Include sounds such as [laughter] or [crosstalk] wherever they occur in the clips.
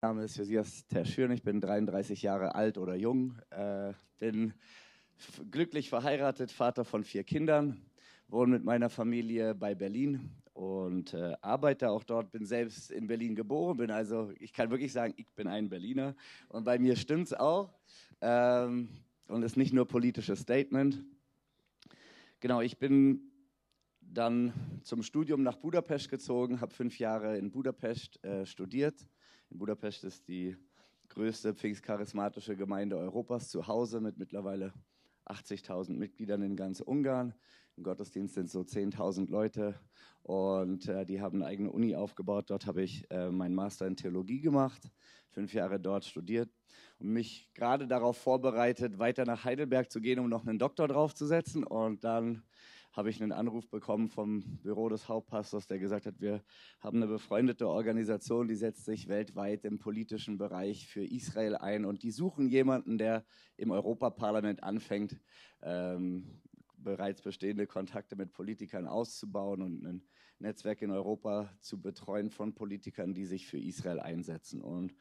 Mein Name ist Josias Terschürn, ich bin 33 Jahre alt oder jung, äh, bin glücklich verheiratet, Vater von vier Kindern, wohne mit meiner Familie bei Berlin und äh, arbeite auch dort, bin selbst in Berlin geboren, bin also, ich kann wirklich sagen, ich bin ein Berliner und bei mir stimmt es auch ähm, und ist nicht nur politisches Statement. Genau, ich bin dann zum Studium nach Budapest gezogen, habe fünf Jahre in Budapest äh, studiert. In Budapest ist die größte pfingstcharismatische Gemeinde Europas zu Hause mit mittlerweile 80.000 Mitgliedern in ganz Ungarn. Im Gottesdienst sind so 10.000 Leute und äh, die haben eine eigene Uni aufgebaut. Dort habe ich äh, meinen Master in Theologie gemacht, fünf Jahre dort studiert und mich gerade darauf vorbereitet, weiter nach Heidelberg zu gehen, um noch einen Doktor draufzusetzen. Und dann habe ich einen Anruf bekommen vom Büro des Hauptpastors, der gesagt hat, wir haben eine befreundete Organisation, die setzt sich weltweit im politischen Bereich für Israel ein und die suchen jemanden, der im Europaparlament anfängt, ähm, bereits bestehende Kontakte mit Politikern auszubauen und ein Netzwerk in Europa zu betreuen von Politikern, die sich für Israel einsetzen. Und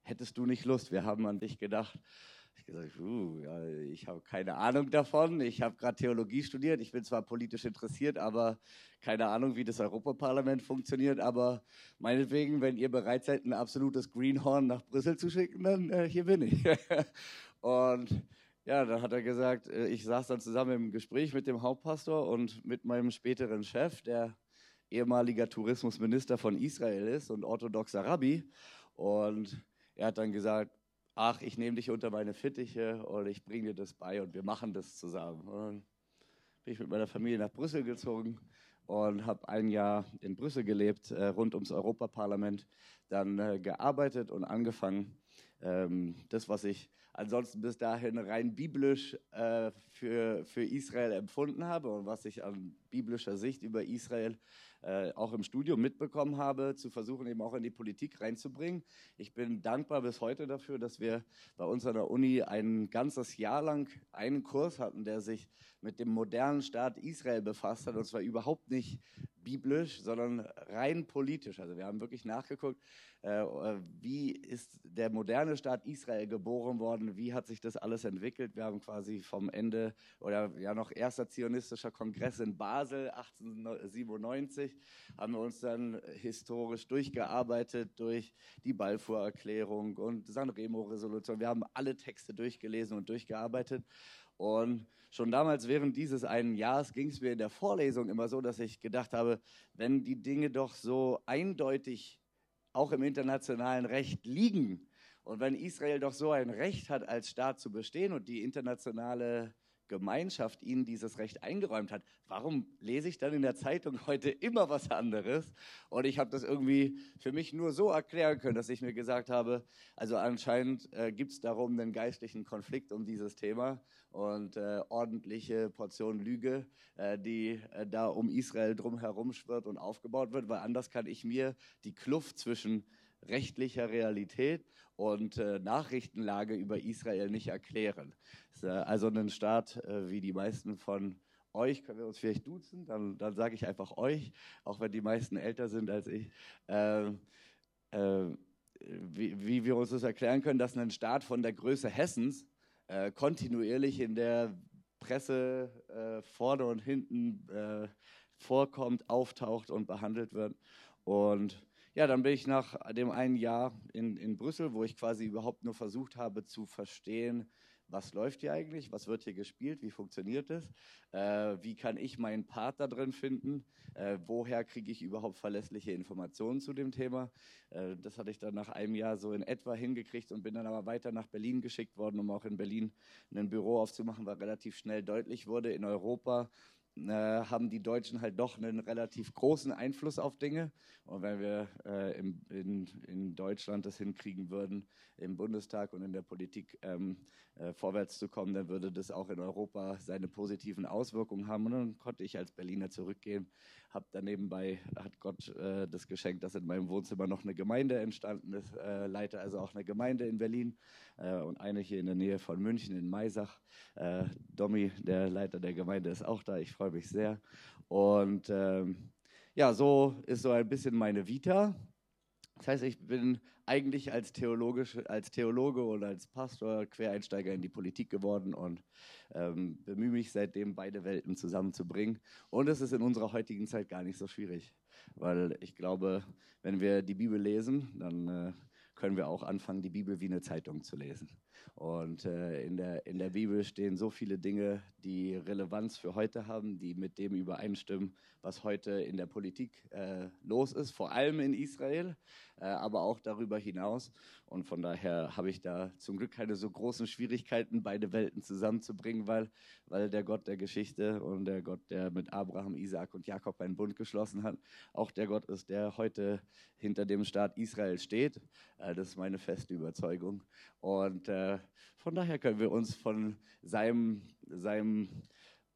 hättest du nicht Lust? Wir haben an dich gedacht. Ich gesagt, uh, ja, ich habe keine Ahnung davon. Ich habe gerade Theologie studiert. Ich bin zwar politisch interessiert, aber keine Ahnung, wie das Europaparlament funktioniert. Aber meinetwegen, wenn ihr bereit seid, ein absolutes Greenhorn nach Brüssel zu schicken, dann äh, hier bin ich. [laughs] und ja, dann hat er gesagt, äh, ich saß dann zusammen im Gespräch mit dem Hauptpastor und mit meinem späteren Chef, der ehemaliger Tourismusminister von Israel ist und orthodoxer Rabbi. Und er hat dann gesagt, ach, ich nehme dich unter meine Fittiche und ich bringe dir das bei und wir machen das zusammen. Und dann bin ich mit meiner Familie nach Brüssel gezogen und habe ein Jahr in Brüssel gelebt, äh, rund ums Europaparlament, dann äh, gearbeitet und angefangen, ähm, das, was ich ansonsten bis dahin rein biblisch äh, für, für Israel empfunden habe und was ich an biblischer Sicht über Israel äh, auch im Studium mitbekommen habe, zu versuchen, eben auch in die Politik reinzubringen. Ich bin dankbar bis heute dafür, dass wir bei uns an der Uni ein ganzes Jahr lang einen Kurs hatten, der sich mit dem modernen Staat Israel befasst hat. Und zwar überhaupt nicht biblisch, sondern rein politisch. Also wir haben wirklich nachgeguckt, äh, wie ist der moderne Staat Israel geboren worden, wie hat sich das alles entwickelt. Wir haben quasi vom Ende oder ja noch erster zionistischer Kongress in Basel 1897, haben wir uns dann historisch durchgearbeitet durch die Balfour-Erklärung und Sanremo-Resolution. Wir haben alle Texte durchgelesen und durchgearbeitet. Und schon damals während dieses einen Jahres ging es mir in der Vorlesung immer so, dass ich gedacht habe, wenn die Dinge doch so eindeutig auch im internationalen Recht liegen und wenn Israel doch so ein Recht hat, als Staat zu bestehen und die internationale Gemeinschaft ihnen dieses Recht eingeräumt hat, warum lese ich dann in der Zeitung heute immer was anderes? Und ich habe das irgendwie für mich nur so erklären können, dass ich mir gesagt habe, also anscheinend äh, gibt es darum einen geistlichen Konflikt um dieses Thema und äh, ordentliche Portion Lüge, äh, die äh, da um Israel drumherum schwirrt und aufgebaut wird, weil anders kann ich mir die Kluft zwischen rechtlicher Realität und äh, Nachrichtenlage über Israel nicht erklären. Äh, also ein Staat äh, wie die meisten von euch, können wir uns vielleicht duzen, dann, dann sage ich einfach euch, auch wenn die meisten älter sind als ich. Ähm, äh, wie, wie, wir uns das erklären können, dass ein Staat von der Größe Hessens äh, kontinuierlich in der Presse äh, vorne und hinten vorkommt, auftaucht und behandelt wird. Und ja, dann bin ich nach dem einen Jahr in, in Brüssel, wo ich quasi überhaupt nur versucht habe zu verstehen, was läuft hier eigentlich, was wird hier gespielt, wie funktioniert es, äh, wie kann ich meinen Part da drin finden, äh, woher kriege ich überhaupt verlässliche Informationen zu dem Thema. Äh, das hatte ich dann nach einem Jahr so in etwa hingekriegt und bin dann aber weiter nach Berlin geschickt worden, um auch in Berlin ein Büro aufzumachen, weil relativ schnell deutlich wurde, in Europa äh, haben die Deutschen halt doch einen relativ großen Einfluss auf Dinge. Und wenn wir äh, im, in, in Deutschland das hinkriegen würden, im Bundestag und in der Politik ähm, äh, vorwärts zu kommen, dann würde das auch in Europa seine positiven Auswirkungen haben. Und dann konnte ich als Berliner zurückgehen, habe dann nebenbei, hat Gott äh, das geschenkt, dass in meinem Wohnzimmer noch eine Gemeinde entstanden ist, äh, leite also auch eine Gemeinde in Berlin äh, und eine hier in der Nähe von München in Maisach. Domi, der Leiter der Gemeinde, ist auch da. Ich freue mich sehr. Und ähm, ja, so ist so ein bisschen meine Vita. Das heißt, ich bin eigentlich als, Theologisch, als Theologe oder als Pastor Quereinsteiger in die Politik geworden und ähm, bemühe mich seitdem, beide Welten zusammenzubringen. Und es ist in unserer heutigen Zeit gar nicht so schwierig, weil ich glaube, wenn wir die Bibel lesen, dann äh, können wir auch anfangen, die Bibel wie eine Zeitung zu lesen. Und äh, in, der, in der Bibel stehen so viele Dinge, die Relevanz für heute haben, die mit dem übereinstimmen, was heute in der Politik äh, los ist, vor allem in Israel, äh, aber auch darüber hinaus. Und von daher habe ich da zum Glück keine so großen Schwierigkeiten, beide Welten zusammenzubringen, weil, weil der Gott der Geschichte und der Gott, der mit Abraham, Isaak und Jakob einen Bund geschlossen hat, auch der Gott ist, der heute hinter dem Staat Israel steht. Äh, das ist meine feste Überzeugung. Und äh, von daher können wir uns von seinem, seinem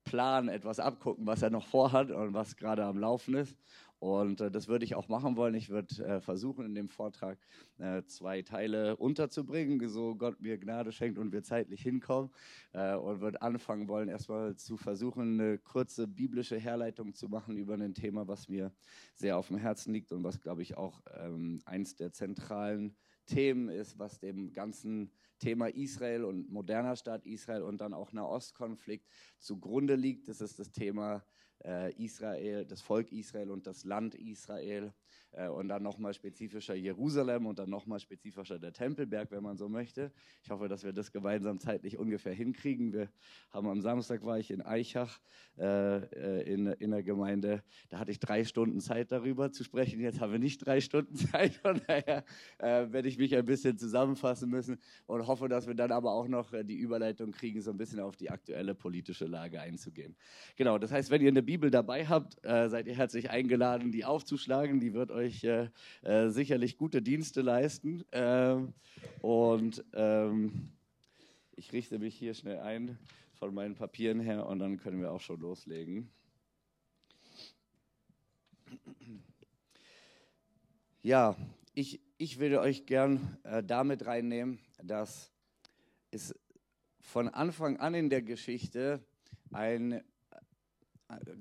Plan etwas abgucken, was er noch vorhat und was gerade am Laufen ist. Und äh, das würde ich auch machen wollen. Ich würde äh, versuchen, in dem Vortrag äh, zwei Teile unterzubringen, so Gott mir Gnade schenkt und wir zeitlich hinkommen. Äh, und würde anfangen wollen, erstmal zu versuchen, eine kurze biblische Herleitung zu machen über ein Thema, was mir sehr auf dem Herzen liegt und was, glaube ich, auch ähm, eins der zentralen Themen ist, was dem ganzen Thema Israel und moderner Staat Israel und dann auch Nahostkonflikt zugrunde liegt. Das ist das Thema äh, Israel, das Volk Israel und das Land Israel und dann nochmal spezifischer Jerusalem und dann nochmal spezifischer der Tempelberg, wenn man so möchte. Ich hoffe, dass wir das gemeinsam zeitlich ungefähr hinkriegen. Wir haben am Samstag war ich in Eichach äh, äh, in, in der Gemeinde. Da hatte ich drei Stunden Zeit darüber zu sprechen. Jetzt haben wir nicht drei Stunden [laughs] Zeit. Von daher äh, werde ich mich ein bisschen zusammenfassen müssen und hoffe, dass wir dann aber auch noch äh, die Überleitung kriegen, so ein bisschen auf die aktuelle politische Lage einzugehen. Genau, das heißt, wenn ihr eine Bibel dabei habt, äh, seid ihr herzlich eingeladen, die aufzuschlagen. Die wird euch euch äh, äh, sicherlich gute Dienste leisten. Ähm, und ähm, ich richte mich hier schnell ein von meinen Papieren her und dann können wir auch schon loslegen. Ja, ich, ich würde euch gern äh, damit reinnehmen, dass es von Anfang an in der Geschichte ein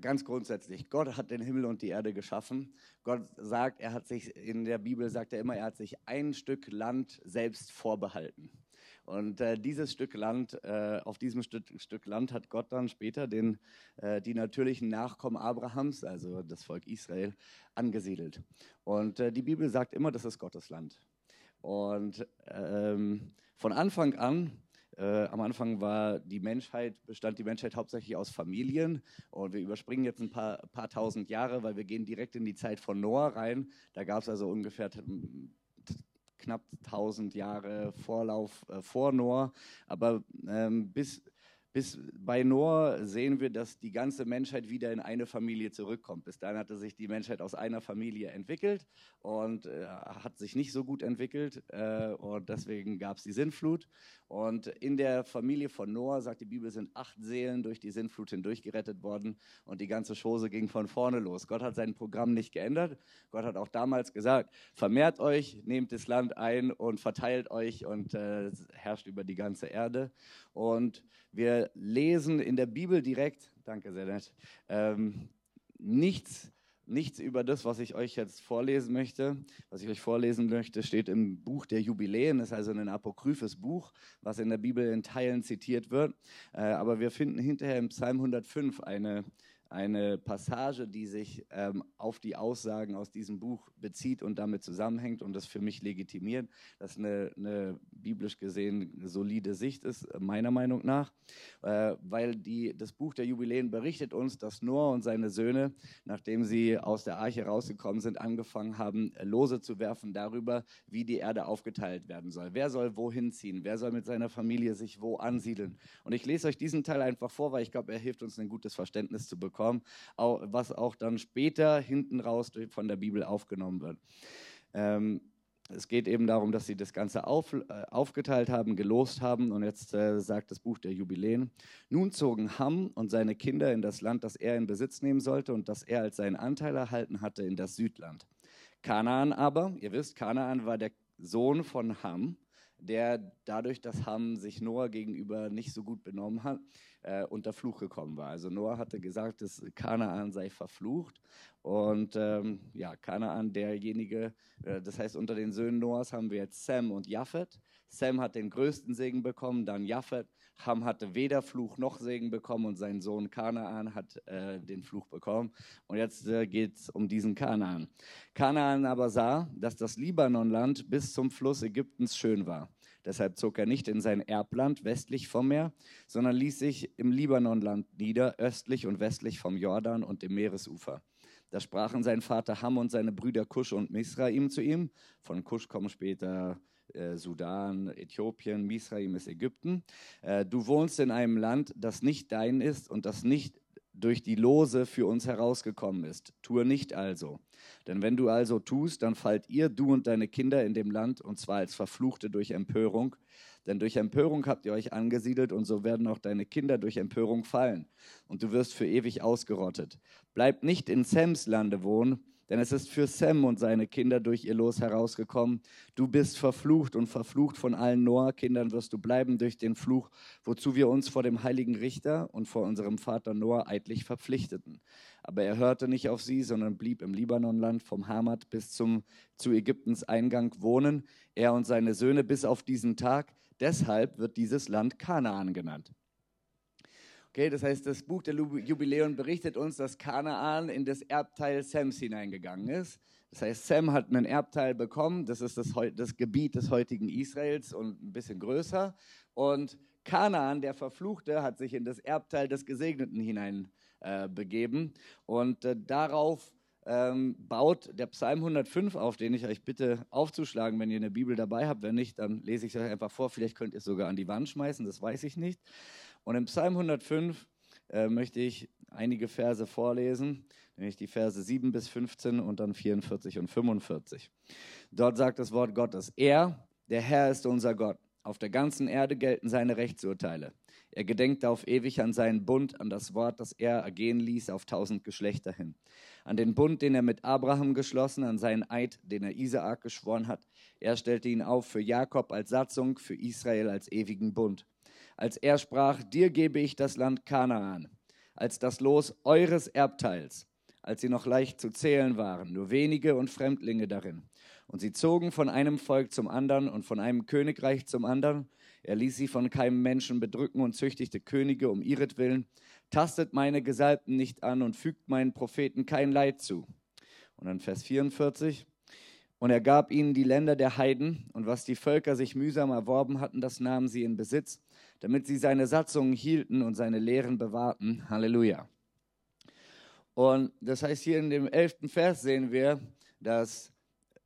ganz grundsätzlich, Gott hat den Himmel und die Erde geschaffen. Gott sagt, er hat sich, in der Bibel sagt er immer, er hat sich ein Stück Land selbst vorbehalten. Und äh, dieses Stück Land, äh, auf diesem Stück, Stück, Land hat Gott dann später den, äh, die natürlichen Nachkommen Abrahams, also das Volk Israel, angesiedelt. Und äh, die Bibel sagt immer, das ist Gottes Land. Und ähm, von Anfang an äh, am Anfang war die Menschheit, bestand die Menschheit hauptsächlich aus Familien und wir überspringen jetzt ein paar, paar tausend Jahre, weil wir gehen direkt in die Zeit von Noah rein. Da gab es also ungefähr knapp 1000 Jahre Vorlauf äh, vor Noah, aber ähm, bis bis bei Noah sehen wir, dass die ganze Menschheit wieder in eine Familie zurückkommt. Bis dahin hatte sich die Menschheit aus einer Familie entwickelt und äh, hat sich nicht so gut entwickelt. Äh, und deswegen gab es die Sintflut. Und in der Familie von Noah, sagt die Bibel, sind acht Seelen durch die Sintflut hindurch gerettet worden. Und die ganze Chose ging von vorne los. Gott hat sein Programm nicht geändert. Gott hat auch damals gesagt, vermehrt euch, nehmt das Land ein und verteilt euch und äh, herrscht über die ganze Erde. Und wir lesen in der Bibel direkt, danke sehr nett, ähm, nichts, nichts über das, was ich euch jetzt vorlesen möchte. Was ich euch vorlesen möchte, steht im Buch der Jubiläen, das ist also ein apokryphes Buch, was in der Bibel in Teilen zitiert wird. Äh, aber wir finden hinterher im Psalm 105 eine eine Passage, die sich ähm, auf die Aussagen aus diesem Buch bezieht und damit zusammenhängt und das für mich legitimiert, dass eine, eine biblisch gesehen solide Sicht ist, meiner Meinung nach, äh, weil die, das Buch der Jubiläen berichtet uns, dass Noah und seine Söhne, nachdem sie aus der Arche rausgekommen sind, angefangen haben, Lose zu werfen darüber, wie die Erde aufgeteilt werden soll. Wer soll wohin ziehen? Wer soll mit seiner Familie sich wo ansiedeln? Und ich lese euch diesen Teil einfach vor, weil ich glaube, er hilft uns, ein gutes Verständnis zu bekommen bekommen, was auch dann später hinten raus von der Bibel aufgenommen wird. Ähm, es geht eben darum, dass sie das Ganze auf, äh, aufgeteilt haben, gelost haben. Und jetzt äh, sagt das Buch der Jubiläen. Nun zogen Ham und seine Kinder in das Land, das er in Besitz nehmen sollte und das er als seinen Anteil erhalten hatte, in das Südland. Kanaan aber, ihr wisst, Kanaan war der Sohn von Ham, der dadurch, dass Ham sich Noah gegenüber nicht so gut benommen hat, äh, unter Fluch gekommen war. Also Noah hatte gesagt, dass Kanaan sei verflucht. Und ähm, ja, Kanaan, derjenige, äh, das heißt, unter den Söhnen Noahs haben wir jetzt Sam und Japhet. Sam hat den größten Segen bekommen, dann Japhet. Ham hatte weder Fluch noch Segen bekommen und sein Sohn Kanaan hat äh, den Fluch bekommen. Und jetzt äh, geht es um diesen Kanaan. Kanaan aber sah, dass das Libanonland bis zum Fluss Ägyptens schön war. Deshalb zog er nicht in sein Erbland westlich vom Meer, sondern ließ sich im Libanonland nieder, östlich und westlich vom Jordan und dem Meeresufer. Da sprachen sein Vater Ham und seine Brüder Kusch und Misraim zu ihm. Von Kusch kommen später äh, Sudan, Äthiopien, Misraim ist Ägypten. Äh, du wohnst in einem Land, das nicht dein ist und das nicht durch die Lose für uns herausgekommen ist. Tue nicht also. Denn wenn du also tust, dann fallt ihr, du und deine Kinder in dem Land, und zwar als Verfluchte durch Empörung. Denn durch Empörung habt ihr euch angesiedelt, und so werden auch deine Kinder durch Empörung fallen. Und du wirst für ewig ausgerottet. Bleib nicht in Sems Lande wohnen, denn es ist für Sem und seine Kinder durch ihr Los herausgekommen. Du bist verflucht und verflucht von allen Noah-Kindern wirst du bleiben durch den Fluch, wozu wir uns vor dem heiligen Richter und vor unserem Vater Noah eidlich verpflichteten. Aber er hörte nicht auf sie, sondern blieb im Libanonland vom Hamad bis zum, zu Ägyptens Eingang wohnen, er und seine Söhne bis auf diesen Tag. Deshalb wird dieses Land Kanaan genannt. Okay, das heißt, das Buch der Jubiläen berichtet uns, dass Kanaan in das Erbteil Sams hineingegangen ist. Das heißt, Sam hat einen Erbteil bekommen, das ist das, das Gebiet des heutigen Israels und ein bisschen größer. Und Kanaan, der Verfluchte, hat sich in das Erbteil des Gesegneten hinein äh. Und äh, darauf ähm, baut der Psalm 105 auf, den ich euch bitte aufzuschlagen, wenn ihr eine Bibel dabei habt. Wenn nicht, dann lese ich es euch einfach vor. Vielleicht könnt ihr es sogar an die Wand schmeißen, das weiß ich nicht. Und im Psalm 105 äh, möchte ich einige Verse vorlesen, nämlich die Verse 7 bis 15 und dann 44 und 45. Dort sagt das Wort Gottes, er, der Herr ist unser Gott. Auf der ganzen Erde gelten seine Rechtsurteile. Er gedenkt auf ewig an seinen Bund, an das Wort, das er ergehen ließ auf tausend Geschlechter hin. An den Bund, den er mit Abraham geschlossen, an seinen Eid, den er Isaak geschworen hat. Er stellte ihn auf für Jakob als Satzung, für Israel als ewigen Bund als er sprach, dir gebe ich das Land Kanaan, als das Los eures Erbteils, als sie noch leicht zu zählen waren, nur wenige und Fremdlinge darin. Und sie zogen von einem Volk zum anderen und von einem Königreich zum anderen. Er ließ sie von keinem Menschen bedrücken und züchtigte Könige um ihretwillen. Tastet meine Gesalbten nicht an und fügt meinen Propheten kein Leid zu. Und dann Vers 44. Und er gab ihnen die Länder der Heiden, und was die Völker sich mühsam erworben hatten, das nahmen sie in Besitz, damit sie seine Satzungen hielten und seine Lehren bewahrten. Halleluja. Und das heißt, hier in dem elften Vers sehen wir, dass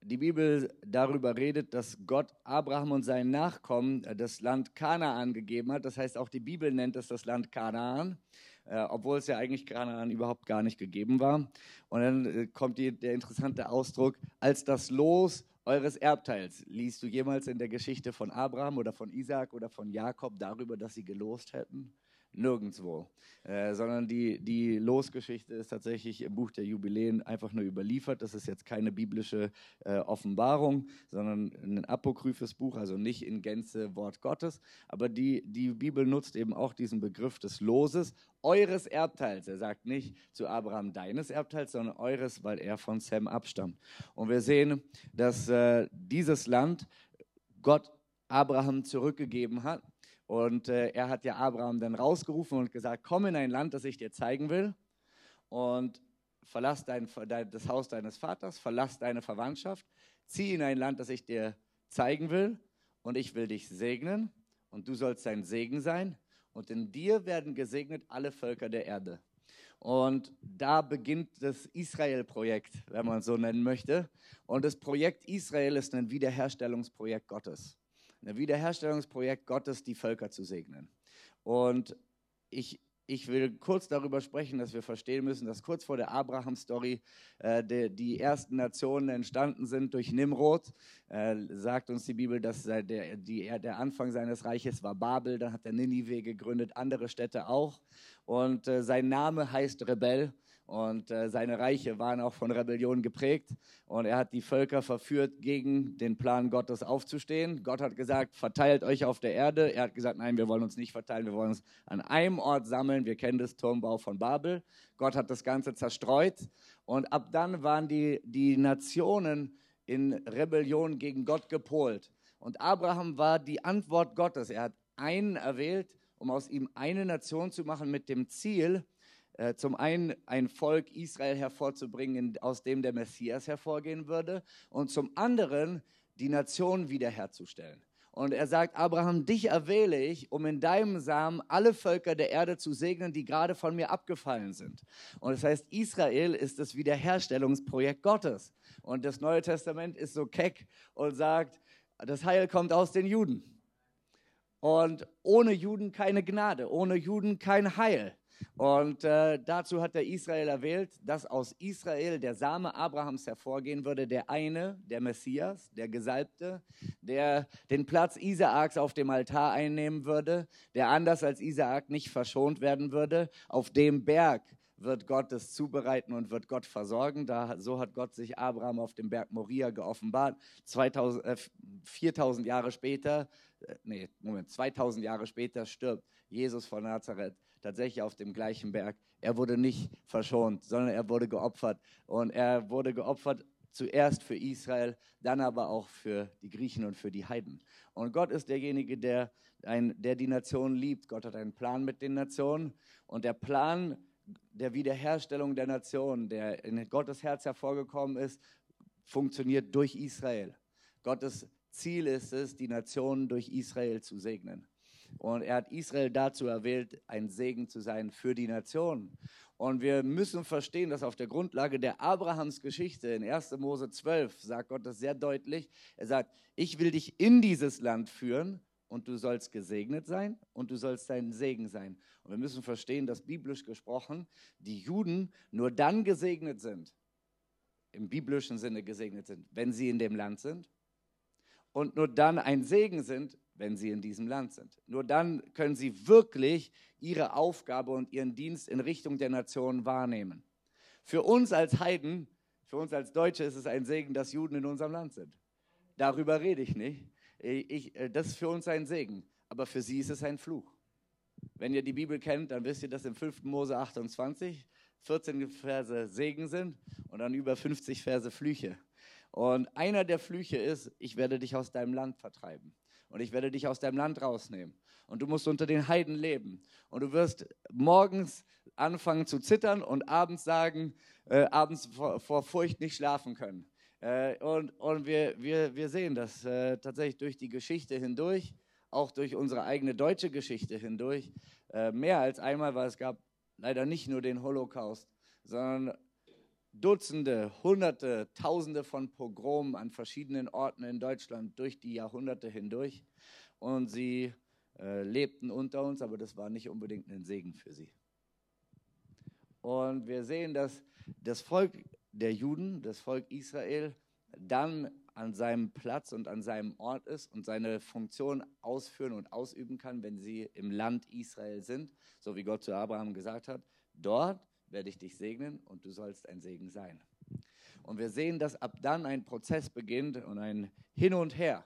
die Bibel darüber redet, dass Gott Abraham und seinen Nachkommen das Land Kanaan gegeben hat. Das heißt, auch die Bibel nennt es das Land Kanaan äh, obwohl es ja eigentlich Kanaan überhaupt gar nicht gegeben war. Und dann äh, kommt die, der interessante Ausdruck, als das Los eures Erbteils. Liest du jemals in der Geschichte von Abraham oder von Isaac oder von Jakob darüber, dass sie gelost hätten? Nirgendwo, äh, sondern die, die Losgeschichte ist tatsächlich im Buch der Jubiläen einfach nur überliefert. Das ist jetzt keine biblische äh, Offenbarung, sondern ein apokryphes Buch, also nicht in Gänze Wort Gottes. Aber die, die Bibel nutzt eben auch diesen Begriff des Loses, eures Erbteils. Er sagt nicht zu Abraham deines Erbteils, sondern eures, weil er von Sem abstammt. Und wir sehen, dass äh, dieses Land Gott Abraham zurückgegeben hat und äh, er hat ja Abraham dann rausgerufen und gesagt, komm in ein Land, das ich dir zeigen will und verlass dein, dein, das Haus deines Vaters, verlass deine Verwandtschaft, zieh in ein Land, das ich dir zeigen will und ich will dich segnen und du sollst sein Segen sein und in dir werden gesegnet alle Völker der Erde. Und da beginnt das Israel-Projekt, wenn man so nennen möchte. Und das Projekt Israel ist ein Wiederherstellungsprojekt Gottes Wiederherstellungsprojekt Gottes, die Völker zu segnen. Und ich, ich will kurz darüber sprechen, dass wir verstehen müssen, dass kurz vor der Abraham-Story äh, die, die, ersten Nationen entstanden sind durch Nimrod. Äh, sagt uns die Bibel, dass der, die, der Anfang seines Reiches war Babel, dann hat er Ninive gegründet, andere Städte auch. Und äh, sein Name heißt Rebell Und äh, seine Reiche waren auch von Rebellion geprägt. Und er hat die Völker verführt, gegen den Plan Gottes aufzustehen. Gott hat gesagt, verteilt euch auf der Erde. Er hat gesagt, nein, wir wollen uns nicht verteilen, wir wollen uns an einem Ort sammeln. Wir kennen das Turmbau von Babel. Gott hat das Ganze zerstreut. Und ab dann waren die, die Nationen in Rebellion gegen Gott gepolt. Und Abraham war die Antwort Gottes. Er hat einen erwählt, um aus ihm eine Nation zu machen mit dem Ziel, zum einen ein Volk Israel hervorzubringen, aus dem der Messias hervorgehen würde, und zum anderen die Nation wiederherzustellen. Und er sagt, Abraham, dich erwähle ich, um in deinem Samen alle Völker der Erde zu segnen, die gerade von mir abgefallen sind. Und das heißt, Israel ist das Wiederherstellungsprojekt Gottes. Und das Neue Testament ist so keck und sagt, das Heil kommt aus den Juden. Und ohne Juden keine Gnade, ohne Juden kein Heil. Und äh, dazu hat er Israel erwählt, dass aus Israel der Same Abrahams hervorgehen würde, der eine, der Messias, der Gesalbte, der den Platz Isaaks auf dem Altar einnehmen würde, der anders als Isaak nicht verschont werden würde, auf dem Berg wird Gott es zubereiten und wird Gott versorgen. Da, so hat Gott sich Abraham auf dem Berg Moria geoffenbart. 2000, äh, 4000 Jahre später, äh, nee, Moment, 2000 Jahre später stirbt Jesus von Nazareth tatsächlich auf dem gleichen Berg. Er wurde nicht verschont, sondern er wurde geopfert. Und er wurde geopfert zuerst für Israel, dann aber auch für die Griechen und für die Heiden. Und Gott ist derjenige, der, ein, der die Nation liebt. Gott hat einen Plan mit den Nationen. Und der Plan der Wiederherstellung der Nation, der in Gottes Herz hervorgekommen ist, funktioniert durch Israel. Gottes Ziel ist es, die Nationen durch Israel zu segnen. Und er hat Israel dazu erwählt, ein Segen zu sein für die Nationen. Und wir müssen verstehen, dass auf der Grundlage der Abrahams Geschichte in 1. Mose 12 sagt Gott das sehr deutlich. Er sagt, ich will dich in dieses Land führen und du sollst gesegnet sein und du sollst dein Segen sein. Und wir müssen verstehen, dass biblisch gesprochen die Juden nur dann gesegnet sind, im biblischen Sinne gesegnet sind, wenn sie in dem Land sind und nur dann ein Segen sind, wenn sie in diesem Land sind. Nur dann können sie wirklich ihre Aufgabe und ihren Dienst in Richtung der Nation wahrnehmen. Für uns als Heiden, für uns als Deutsche ist es ein Segen, dass Juden in unserem Land sind. Darüber rede ich nicht. Ich, äh, das ist für uns ein Segen, aber für sie ist es ein Fluch. Wenn ihr die Bibel kennt, dann wisst ihr, dass im 5. Mose 28 14 Verse Segen sind und dann über 50 Verse Flüche. Und einer der Flüche ist, ich werde dich aus deinem Land vertreiben und ich werde dich aus deinem Land rausnehmen. Und du musst unter den Heiden leben. Und du wirst morgens anfangen zu zittern und abends sagen, äh, abends vor, vor, Furcht nicht schlafen können. Äh, und und wir, wir, wir sehen das äh, tatsächlich durch die Geschichte hindurch, auch durch unsere eigene deutsche Geschichte hindurch, äh, mehr als einmal, weil es gab leider nicht nur den Holocaust, sondern Dutzende, Hunderte, Tausende von Pogromen an verschiedenen Orten in Deutschland durch die Jahrhunderte hindurch. Und sie äh, lebten unter uns, aber das war nicht unbedingt ein Segen für sie. Und wir sehen, dass das Volk der Juden, das Volk Israel, dann an seinem Platz und an seinem Ort ist und seine Funktion ausführen und ausüben kann, wenn sie im Land Israel sind, so wie Gott zu Abraham gesagt hat. Dort werde ich dich segnen und du sollst ein Segen sein. Und wir sehen, dass ab dann ein Prozess beginnt und ein Hin und Her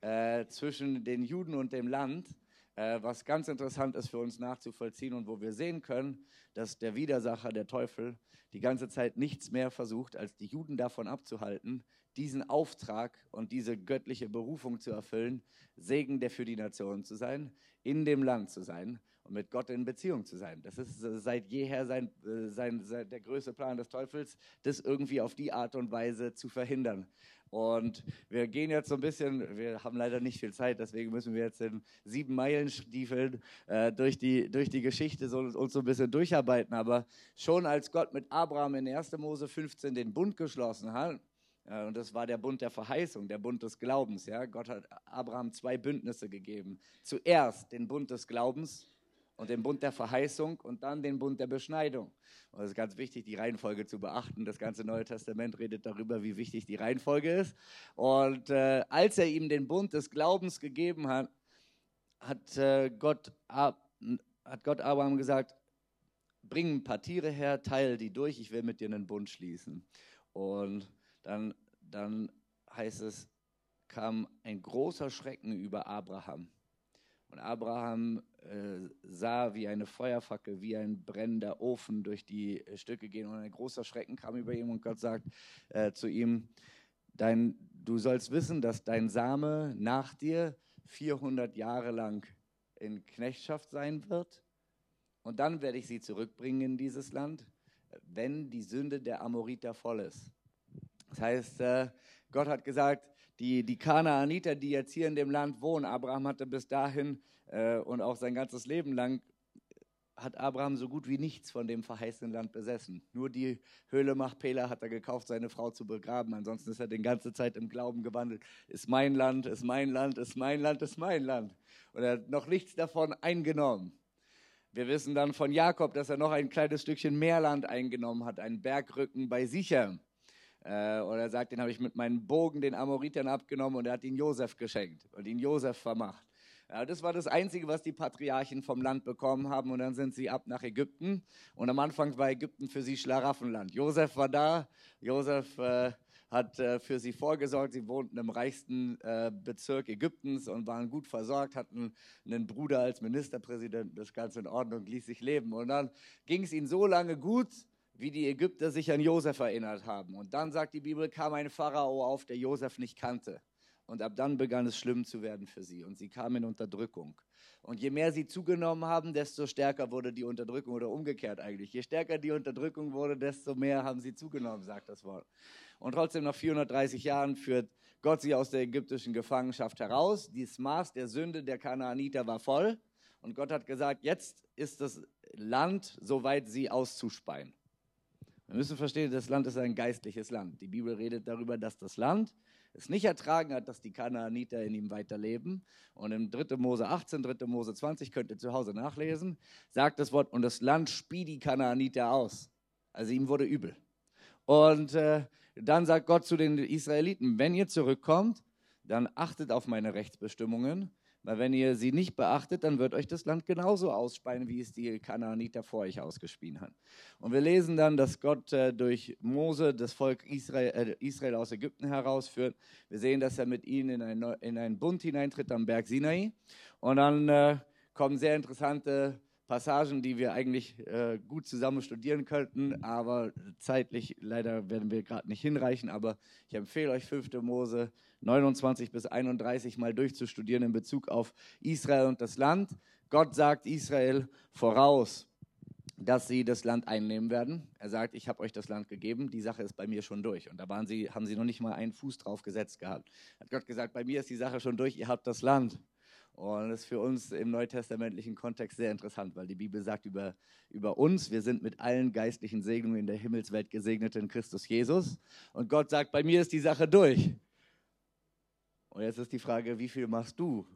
äh, zwischen den Juden und dem Land, äh, was ganz interessant ist für uns nachzuvollziehen und wo wir sehen können, dass der Widersacher, der Teufel, die ganze Zeit nichts mehr versucht, als die Juden davon abzuhalten, diesen Auftrag und diese göttliche Berufung zu erfüllen, Segen der für die Nation zu sein, in dem Land zu sein und mit Gott in Beziehung zu sein. Das ist äh, seit jeher sein, äh, sein, sein, der größte Plan des Teufels, das irgendwie auf die Art und Weise zu verhindern. Und wir gehen jetzt so ein bisschen, wir haben leider nicht viel Zeit, deswegen müssen wir jetzt in sieben Meilen Stiefeln äh, durch, die, durch die Geschichte so, uns so ein bisschen durcharbeiten. Aber schon als Gott mit Abraham in 1. Mose 15 den Bund geschlossen hat, und das war der Bund der Verheißung, der Bund des Glaubens. Ja? Gott hat Abraham zwei Bündnisse gegeben. Zuerst den Bund des Glaubens und den Bund der Verheißung und dann den Bund der Beschneidung. Und es ist ganz wichtig, die Reihenfolge zu beachten. Das ganze Neue Testament redet darüber, wie wichtig die Reihenfolge ist. Und äh, als er ihm den Bund des Glaubens gegeben hat, hat, äh, Gott, hat Gott Abraham gesagt, bring ein paar Tiere her, teile die durch, ich will mit dir einen Bund schließen. Und dann, dann heißt es, kam ein großer Schrecken über Abraham. Und Abraham äh, sah, wie eine Feuerfackel, wie ein brennender Ofen durch die Stücke gehen. Und ein großer Schrecken kam über ihn und Gott sagt äh, zu ihm, dein, du sollst wissen, dass dein Same nach dir 400 Jahre lang in Knechtschaft sein wird. Und dann werde ich sie zurückbringen in dieses Land, wenn die Sünde der Amoriter voll ist. Das heißt, äh, Gott hat gesagt, die, die Kanaaniter, die jetzt hier in dem Land wohnen, Abraham hatte bis dahin äh, und auch sein ganzes Leben lang, hat Abraham so gut wie nichts von dem verheißenen Land besessen. Nur die Höhle Machpela hat er gekauft, seine Frau zu begraben. Ansonsten ist er die ganze Zeit im Glauben gewandelt. Ist mein Land, ist mein Land, ist mein Land, ist mein Land. Und er hat noch nichts davon eingenommen. Wir wissen dann von Jakob, dass er noch ein kleines Stückchen mehr Land eingenommen hat, einen Bergrücken bei Sichem. Äh, er sagt, den habe ich mit meinem Bogen den Amoritern abgenommen und er hat ihn Josef geschenkt und ihn Josef vermacht. Ja, das war das Einzige, was die Patriarchen vom Land bekommen haben. Und dann sind sie ab nach Ägypten. Und am Anfang war Ägypten für sie Schlaraffenland. Josef war da. Josef äh, hat äh, für sie vorgesorgt. Sie wohnten im reichsten äh, Bezirk Ägyptens und waren gut versorgt, hatten einen Bruder als Ministerpräsident. Das Ganze in Ordnung, ließ sich leben. Und dann ging es ihnen so lange gut, wie die Ägypter sich an Josef erinnert haben. Und dann sagt die Bibel, kam ein Pharao auf, der Josef nicht kannte. Und ab dann begann es schlimm zu werden für sie. Und sie kamen in Unterdrückung. Und je mehr sie zugenommen haben, desto stärker wurde die Unterdrückung oder umgekehrt eigentlich. Je stärker die Unterdrückung wurde, desto mehr haben sie zugenommen, sagt das Wort. Und trotzdem nach 430 Jahren führt Gott sie aus der ägyptischen Gefangenschaft heraus. Dieses Maß der Sünde der Kanaaniter war voll. Und Gott hat gesagt, jetzt ist das Land soweit, sie auszuspeien. Wir müssen verstehen, das Land ist ein geistliches Land. Die Bibel redet darüber, dass das Land es nicht ertragen hat, dass die Kanaaniter in ihm weiterleben. Und im 3. Mose 18, 3. Mose 20, könnt ihr zu Hause nachlesen, sagt das Wort, und das Land spie die Kanaaniter aus. Also ihm wurde übel. Und äh, dann sagt Gott zu den Israeliten, wenn ihr zurückkommt, dann achtet auf meine Rechtsbestimmungen weil wenn ihr sie nicht beachtet, dann wird euch das Land genauso ausspeien, wie es die Kanaaniter vor euch ausgespien hat. Und wir lesen dann, dass Gott äh, durch Mose das Volk Israel, äh, Israel, aus Ägypten herausführt. Wir sehen, dass er mit ihnen in, ein, in einen Bund hineintritt am Berg Sinai. Und dann äh, kommen sehr interessante Passagen, die wir eigentlich äh, gut zusammen studieren könnten, aber zeitlich leider werden wir gerade nicht hinreichen. Aber ich empfehle euch 5. Mose 29 bis 31 mal durchzustudieren in Bezug auf Israel und das Land. Gott sagt Israel voraus, dass sie das Land einnehmen werden. Er sagt, ich habe euch das Land gegeben, die Sache ist bei mir schon durch. Und da waren sie, haben sie noch nicht mal einen Fuß drauf gesetzt gehabt. Hat Gott gesagt, bei mir ist die Sache schon durch, ihr habt das Land. Und das ist für uns im neutestamentlichen Kontext sehr interessant, weil die Bibel sagt über, über uns, wir sind mit allen geistlichen Segnungen in der Himmelswelt gesegnet in Christus Jesus. Und Gott sagt, bei mir ist die Sache durch. Und jetzt ist die Frage, wie viel machst du?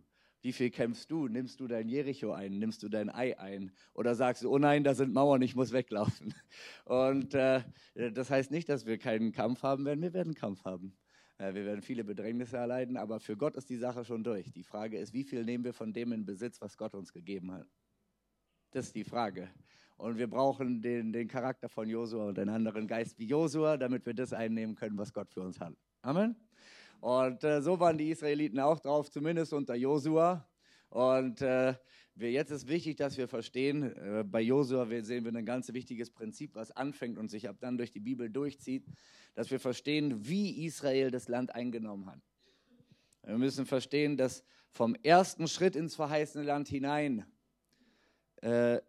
Wie viel kämpfst du? Nimmst du dein Jericho ein? Nimmst du dein Ei ein? Oder sagst du, oh nein, da sind Mauern, ich muss weglaufen? [laughs] Und äh, das heißt nicht, dass wir keinen Kampf haben werden. Wir werden Kampf haben. Äh, wir werden viele Bedrängnisse erleiden, aber für Gott ist die Sache schon durch. Die Frage ist, wie viel nehmen wir von dem in Besitz, was Gott uns gegeben hat? Das ist die Frage. Und wir brauchen den, den Charakter von Josua und einen anderen Geist wie Josua, damit wir das einnehmen können, was Gott für uns hat. Amen. Und äh, so waren die Israeliten auch drauf, zumindest unter Josua. Und äh, wir, jetzt ist wichtig, dass wir verstehen, äh, bei Josua sehen wir ein ganz wichtiges Prinzip, was anfängt und sich ab dann durch die Bibel durchzieht, dass wir verstehen, wie Israel das Land eingenommen hat. Wir müssen verstehen, dass vom ersten Schritt ins verheißene Land hinein äh,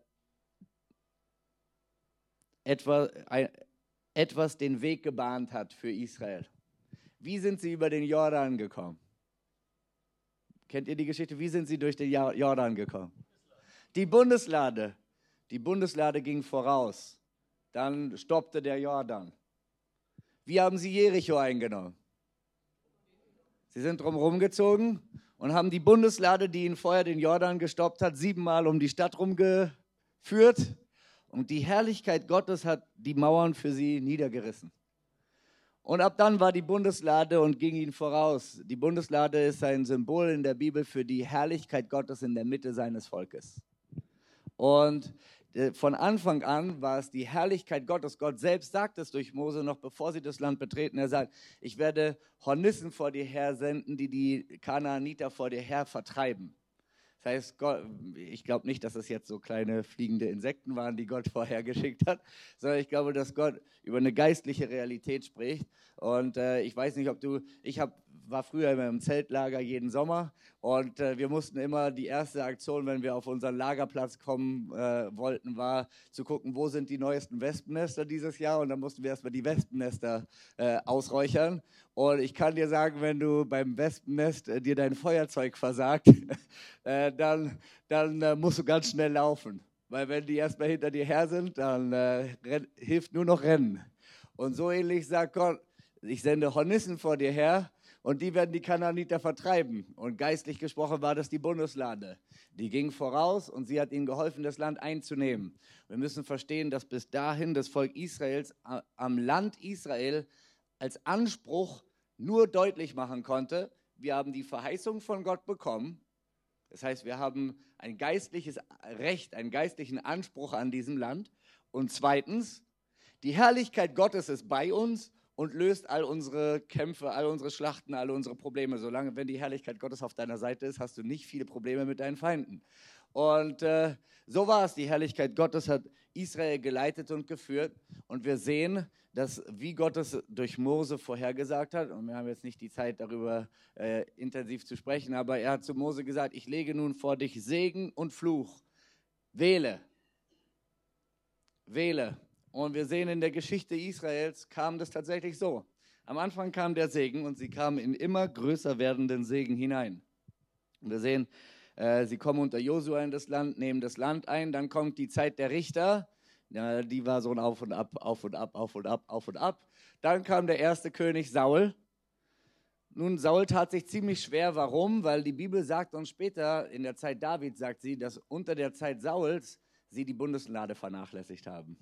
etwa, ein, etwas den Weg gebahnt hat für Israel. Wie sind sie über den Jordan gekommen? Kennt ihr die Geschichte? Wie sind sie durch den Jordan gekommen? Die Bundeslade. Die Bundeslade ging voraus. Dann stoppte der Jordan. Wie haben sie Jericho eingenommen? Sie sind drumherum gezogen und haben die Bundeslade, die ihnen vorher den Jordan gestoppt hat, siebenmal um die Stadt rumgeführt. Und die Herrlichkeit Gottes hat die Mauern für sie niedergerissen. Und ab dann war die Bundeslade und ging ihnen voraus. Die Bundeslade ist ein Symbol in der Bibel für die Herrlichkeit Gottes in der Mitte seines Volkes. Und äh, von Anfang an war es die Herrlichkeit Gottes. Gott selbst sagt es durch Mose noch, bevor sie das Land betreten. Er sagt, ich werde Hornissen vor dir her senden, die die Kanaaniter vor dir her vertreiben. Das heißt, Gott, ich glaube nicht, dass es jetzt so kleine fliegende Insekten waren, die Gott [laughs] vorher geschickt hat, sondern ich glaube, dass Gott über eine geistliche Realität spricht. Und äh, ich weiß nicht, ob du, ich habe war früher immer im Zeltlager jeden Sommer und äh, wir mussten immer die erste Aktion, wenn wir auf unseren Lagerplatz kommen äh, wollten, war zu gucken, wo sind die neuesten Wespennester dieses Jahr und dann mussten wir erstmal die Wespennester äh, ausräuchern. Und ich kann dir sagen, wenn du beim Wespennest äh, dir dein Feuerzeug versagt, [laughs] äh, dann, dann äh, musst du ganz schnell laufen. Weil wenn die erstmal hinter dir her sind, dann hilft nur noch Rennen. Und so ähnlich sagt Gott, ich sende Hornissen vor dir her und die werden die Kananiter vertreiben. Und geistlich gesprochen war das die Bundeslade. Die ging voraus und sie hat ihnen geholfen, das Land einzunehmen. Wir müssen verstehen, dass bis dahin das Volk Israels am Land Israel als Anspruch nur deutlich machen konnte, wir haben die Verheißung von Gott bekommen. Das heißt, wir haben ein geistliches Recht, einen geistlichen Anspruch an diesem Land. Und zweitens, die Herrlichkeit Gottes ist bei uns und löst all unsere Kämpfe, all unsere Schlachten, all unsere Probleme. Solange, wenn die Herrlichkeit Gottes auf deiner Seite ist, hast du nicht viele Probleme mit deinen Feinden. Und äh, so war es. Die Herrlichkeit Gottes hat Israel geleitet und geführt. Und wir sehen, dass wie Gott es durch Mose vorhergesagt hat, und wir haben jetzt nicht die Zeit darüber äh, intensiv zu sprechen, aber er hat zu Mose gesagt, ich lege nun vor dich Segen und Fluch. Wähle. Wähle. Und wir sehen in der Geschichte Israels kam das tatsächlich so. Am Anfang kam der Segen und sie kamen in immer größer werdenden Segen hinein. Und wir sehen, äh, sie kommen unter Josua in das Land, nehmen das Land ein, dann kommt die Zeit der Richter. Ja, die war so ein Auf und Ab, Auf und Ab, Auf und Ab, Auf und Ab. Dann kam der erste König Saul. Nun, Saul tat sich ziemlich schwer. Warum? Weil die Bibel sagt uns später, in der Zeit David sagt sie, dass unter der Zeit Sauls sie die Bundeslade vernachlässigt haben.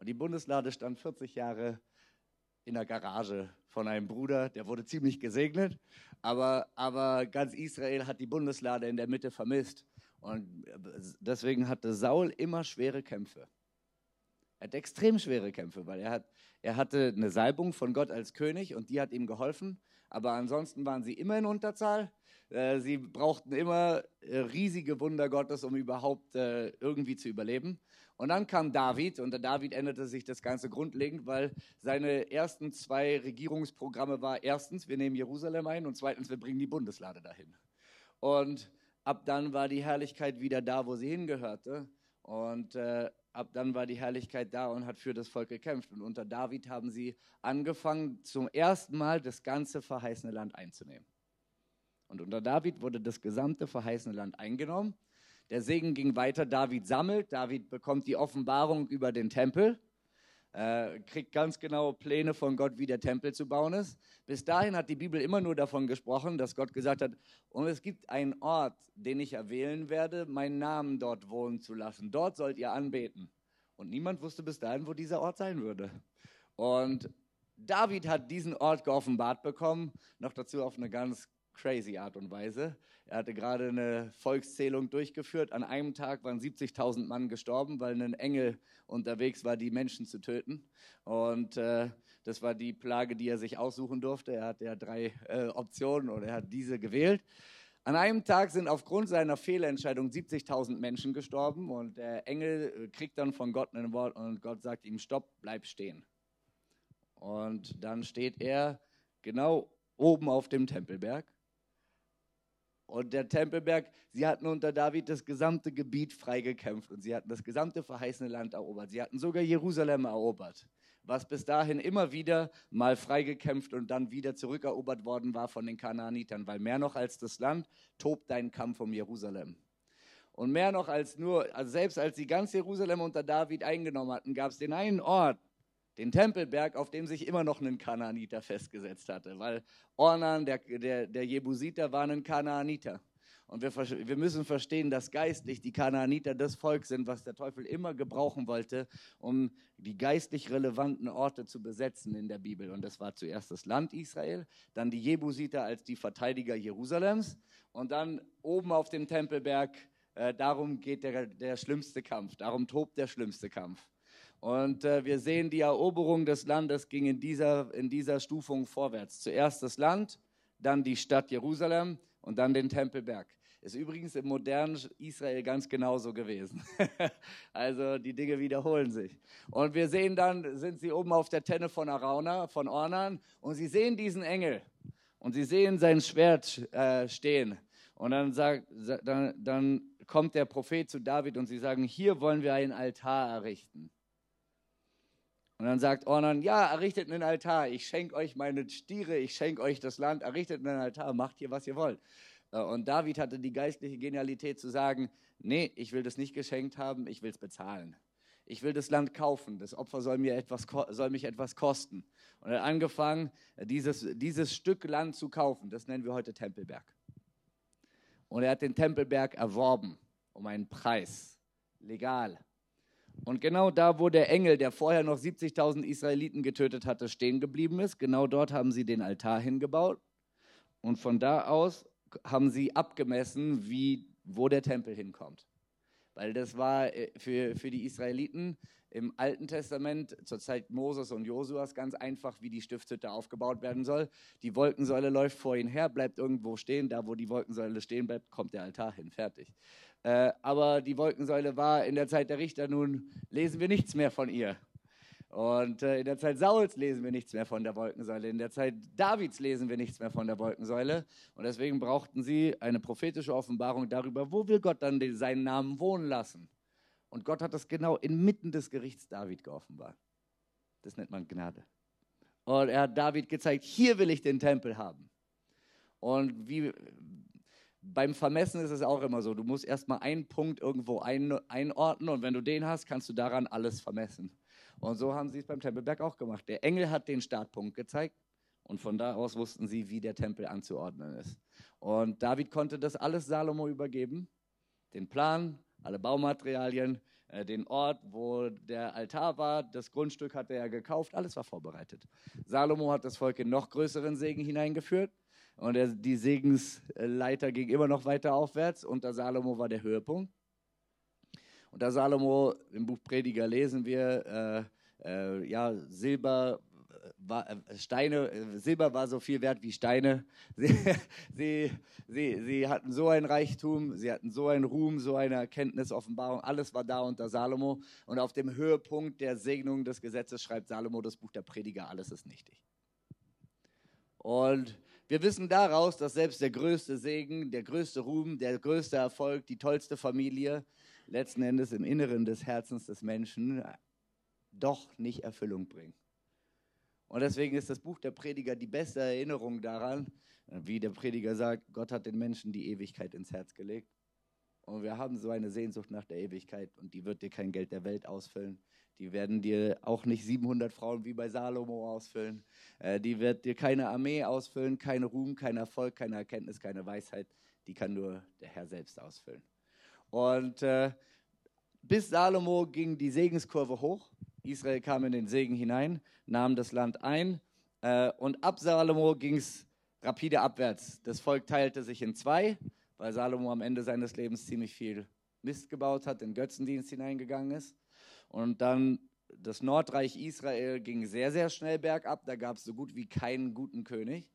Und die Bundeslade stand 40 Jahre in der Garage von einem Bruder, der wurde ziemlich gesegnet, aber, aber ganz Israel hat die Bundeslade in der Mitte vermisst. Und deswegen hatte Saul immer schwere Kämpfe. Er hat extrem schwere Kämpfe, weil er, hat, er hatte eine Salbung von Gott als König und die hat ihm geholfen. Aber ansonsten waren sie immer in Unterzahl. Äh, sie brauchten immer äh, riesige Wunder Gottes, um überhaupt äh, irgendwie zu überleben. Und dann kam David und der David änderte sich das Ganze grundlegend, weil seine ersten zwei Regierungsprogramme war erstens, wir nehmen Jerusalem ein und zweitens, wir bringen die Bundeslade dahin. Und ab dann war die Herrlichkeit wieder da, wo sie hingehörte. Und äh, ab dann war die Herrlichkeit da und hat für das Volk gekämpft. Und unter David haben sie angefangen, zum ersten Mal das ganze verheißene Land einzunehmen. Und unter David wurde das gesamte verheißene Land eingenommen. Der Segen ging weiter, David sammelt, David bekommt die Offenbarung über den Tempel, äh, kriegt ganz genaue Pläne von Gott, wie der Tempel zu bauen ist. Bis dahin hat die Bibel immer nur davon gesprochen, dass Gott gesagt hat, und es gibt einen Ort, den ich erwählen werde, meinen Namen dort wohnen zu lassen. Dort sollt ihr anbeten. Und niemand wusste bis dahin, wo dieser Ort sein würde. Und David hat diesen Ort geoffenbart bekommen, noch dazu auf eine ganz crazy Art und Weise. Er hatte gerade eine Volkszählung durchgeführt. An einem Tag waren 70.000 Mann gestorben, weil ein Engel unterwegs war, die Menschen zu töten. Und äh, das war die Plage, die er sich aussuchen durfte. Er hatte ja drei äh, Optionen und er hat diese gewählt. An einem Tag sind aufgrund seiner Fehlentscheidung 70.000 Menschen gestorben und der Engel äh, kriegt dann von Gott ein Wort und Gott sagt ihm, stopp, bleib stehen. Und dann steht er genau oben auf dem Tempelberg und der Tempelberg, sie hatten unter David das gesamte Gebiet freigekämpft und sie hatten das gesamte verheißene Land erobert. Sie hatten sogar Jerusalem erobert, was bis dahin immer wieder mal freigekämpft und dann wieder zurückerobert worden war von den Kanaanitern, weil mehr noch als das Land tobt dein Kampf um Jerusalem. Und mehr noch als nur, also selbst als sie ganz Jerusalem unter David eingenommen hatten, gab es den einen Ort, den Tempelberg, auf dem sich immer noch ein Kanaaniter festgesetzt hatte, weil Ornan, der, der, der Jebusiter, war ein Kanaaniter. Und wir, wir müssen verstehen, dass geistlich die Kanaaniter das Volk sind, was der Teufel immer gebrauchen wollte, um die geistlich relevanten Orte zu besetzen in der Bibel. Und das war zuerst das Land Israel, dann die Jebusiter als die Verteidiger Jerusalems und dann oben auf dem Tempelberg Äh, darum geht der, der schlimmste Kampf, darum tobt der schlimmste Kampf. Und äh, wir sehen, die Eroberung des Landes ging in dieser, in dieser Stufung vorwärts. Zuerst das Land, dann die Stadt Jerusalem und dann den Tempelberg. Ist übrigens im modernen Israel ganz genauso gewesen. [laughs] also die Dinge wiederholen sich. Und wir sehen dann, sind sie oben auf der Tenne von Arauna, von Ornan, und sie sehen diesen Engel. Und sie sehen sein Schwert äh, stehen. Und dann, sagt, dann, dann kommt der Prophet zu David und sie sagen, hier wollen wir einen Altar errichten. Und dann sagt Ornan, ja, errichtet einen Altar, ich schenke euch meine Stiere, ich schenke euch das Land, errichtet einen Altar, macht hier, was ihr wollt. Äh, und David hatte die geistliche Genialität zu sagen, nee, ich will das nicht geschenkt haben, ich will es bezahlen. Ich will das Land kaufen, das Opfer soll, mir etwas, soll mich etwas kosten. Und er hat angefangen, dieses, dieses Stück Land zu kaufen, das nennen wir heute Tempelberg. Und er hat den Tempelberg erworben um einen Preis, legal. Und genau da, wo der Engel, der vorher noch 70.000 Israeliten getötet hatte, stehen geblieben ist, genau dort haben sie den Altar hingebaut. Und von da aus haben sie abgemessen, wie, wo der Tempel hinkommt. Weil das war äh, für, für die Israeliten im Alten Testament zur Zeit Moses und Josuas ganz einfach, wie die Stiftshütte aufgebaut werden soll. Die Wolkensäule läuft vor ihnen her, bleibt irgendwo stehen. Da, wo die Wolkensäule stehen bleibt, kommt der Altar hin. Fertig. Äh, aber die Wolkensäule war in der Zeit der Richter, nun lesen wir nichts mehr von ihr. Und äh, in der Zeit Sauls lesen wir nichts mehr von der Wolkensäule. In der Zeit Davids lesen wir nichts mehr von der Wolkensäule. Und deswegen brauchten sie eine prophetische Offenbarung darüber, wo will Gott dann den, seinen Namen wohnen lassen. Und Gott hat das genau inmitten des Gerichts David geoffenbart. Das nennt man Gnade. Und er hat David gezeigt, hier will ich den Tempel haben. Und wie, beim Vermessen ist es auch immer so, du musst erstmal einen Punkt irgendwo ein, einordnen und wenn du den hast, kannst du daran alles vermessen. Und so haben sie es beim Tempelberg auch gemacht. Der Engel hat den Startpunkt gezeigt und von da aus wussten sie, wie der Tempel anzuordnen ist. Und David konnte das alles Salomo übergeben, den Plan, alle Baumaterialien, äh, den Ort, wo der Altar war, das Grundstück hatte er gekauft, alles war vorbereitet. Salomo hat das Volk in noch größeren Segen hineingeführt und der, die Segensleiter ging immer noch weiter aufwärts. Unter Salomo war der Höhepunkt. Unter Salomo im Buch Prediger lesen wir, äh, äh, ja, Silber war, äh, Steine, äh, Silber war so viel wert wie Steine. [laughs] Sie, sie, sie, sie hatten so ein Reichtum, sie hatten so einen Ruhm, so eine Erkenntnis, Offenbarung, alles war da unter Salomo. Und auf dem Höhepunkt der Segnung des Gesetzes schreibt Salomo das Buch der Prediger, alles ist nichtig. Und wir wissen daraus, dass selbst der größte Segen, der größte Ruhm, der größte Erfolg, die tollste Familie letzten Endes im Inneren des Herzens des Menschen doch nicht Erfüllung bringen. Und deswegen ist das Buch der Prediger die beste Erinnerung daran, wie der Prediger sagt, Gott hat den Menschen die Ewigkeit ins Herz gelegt. Und wir haben so eine Sehnsucht nach der Ewigkeit und die wird dir kein Geld der Welt ausfüllen. Die werden dir auch nicht 700 Frauen wie bei Salomo ausfüllen. Äh, die wird dir keine Armee ausfüllen, kein Ruhm, kein Erfolg, keine Erkenntnis, keine Weisheit. Die kann nur der Herr selbst ausfüllen. Und äh, bis Salomo ging die Segenskurve hoch. Israel kam in den Segen hinein, nahm das Land ein. Äh, und ab Salomo ging es rapide abwärts. Das Volk teilte sich in zwei, weil Salomo am Ende seines Lebens ziemlich viel Mist gebaut hat, in Götzendienst hineingegangen ist. Und dann das Nordreich Israel ging sehr, sehr schnell bergab. Da gab es so gut wie keinen guten König.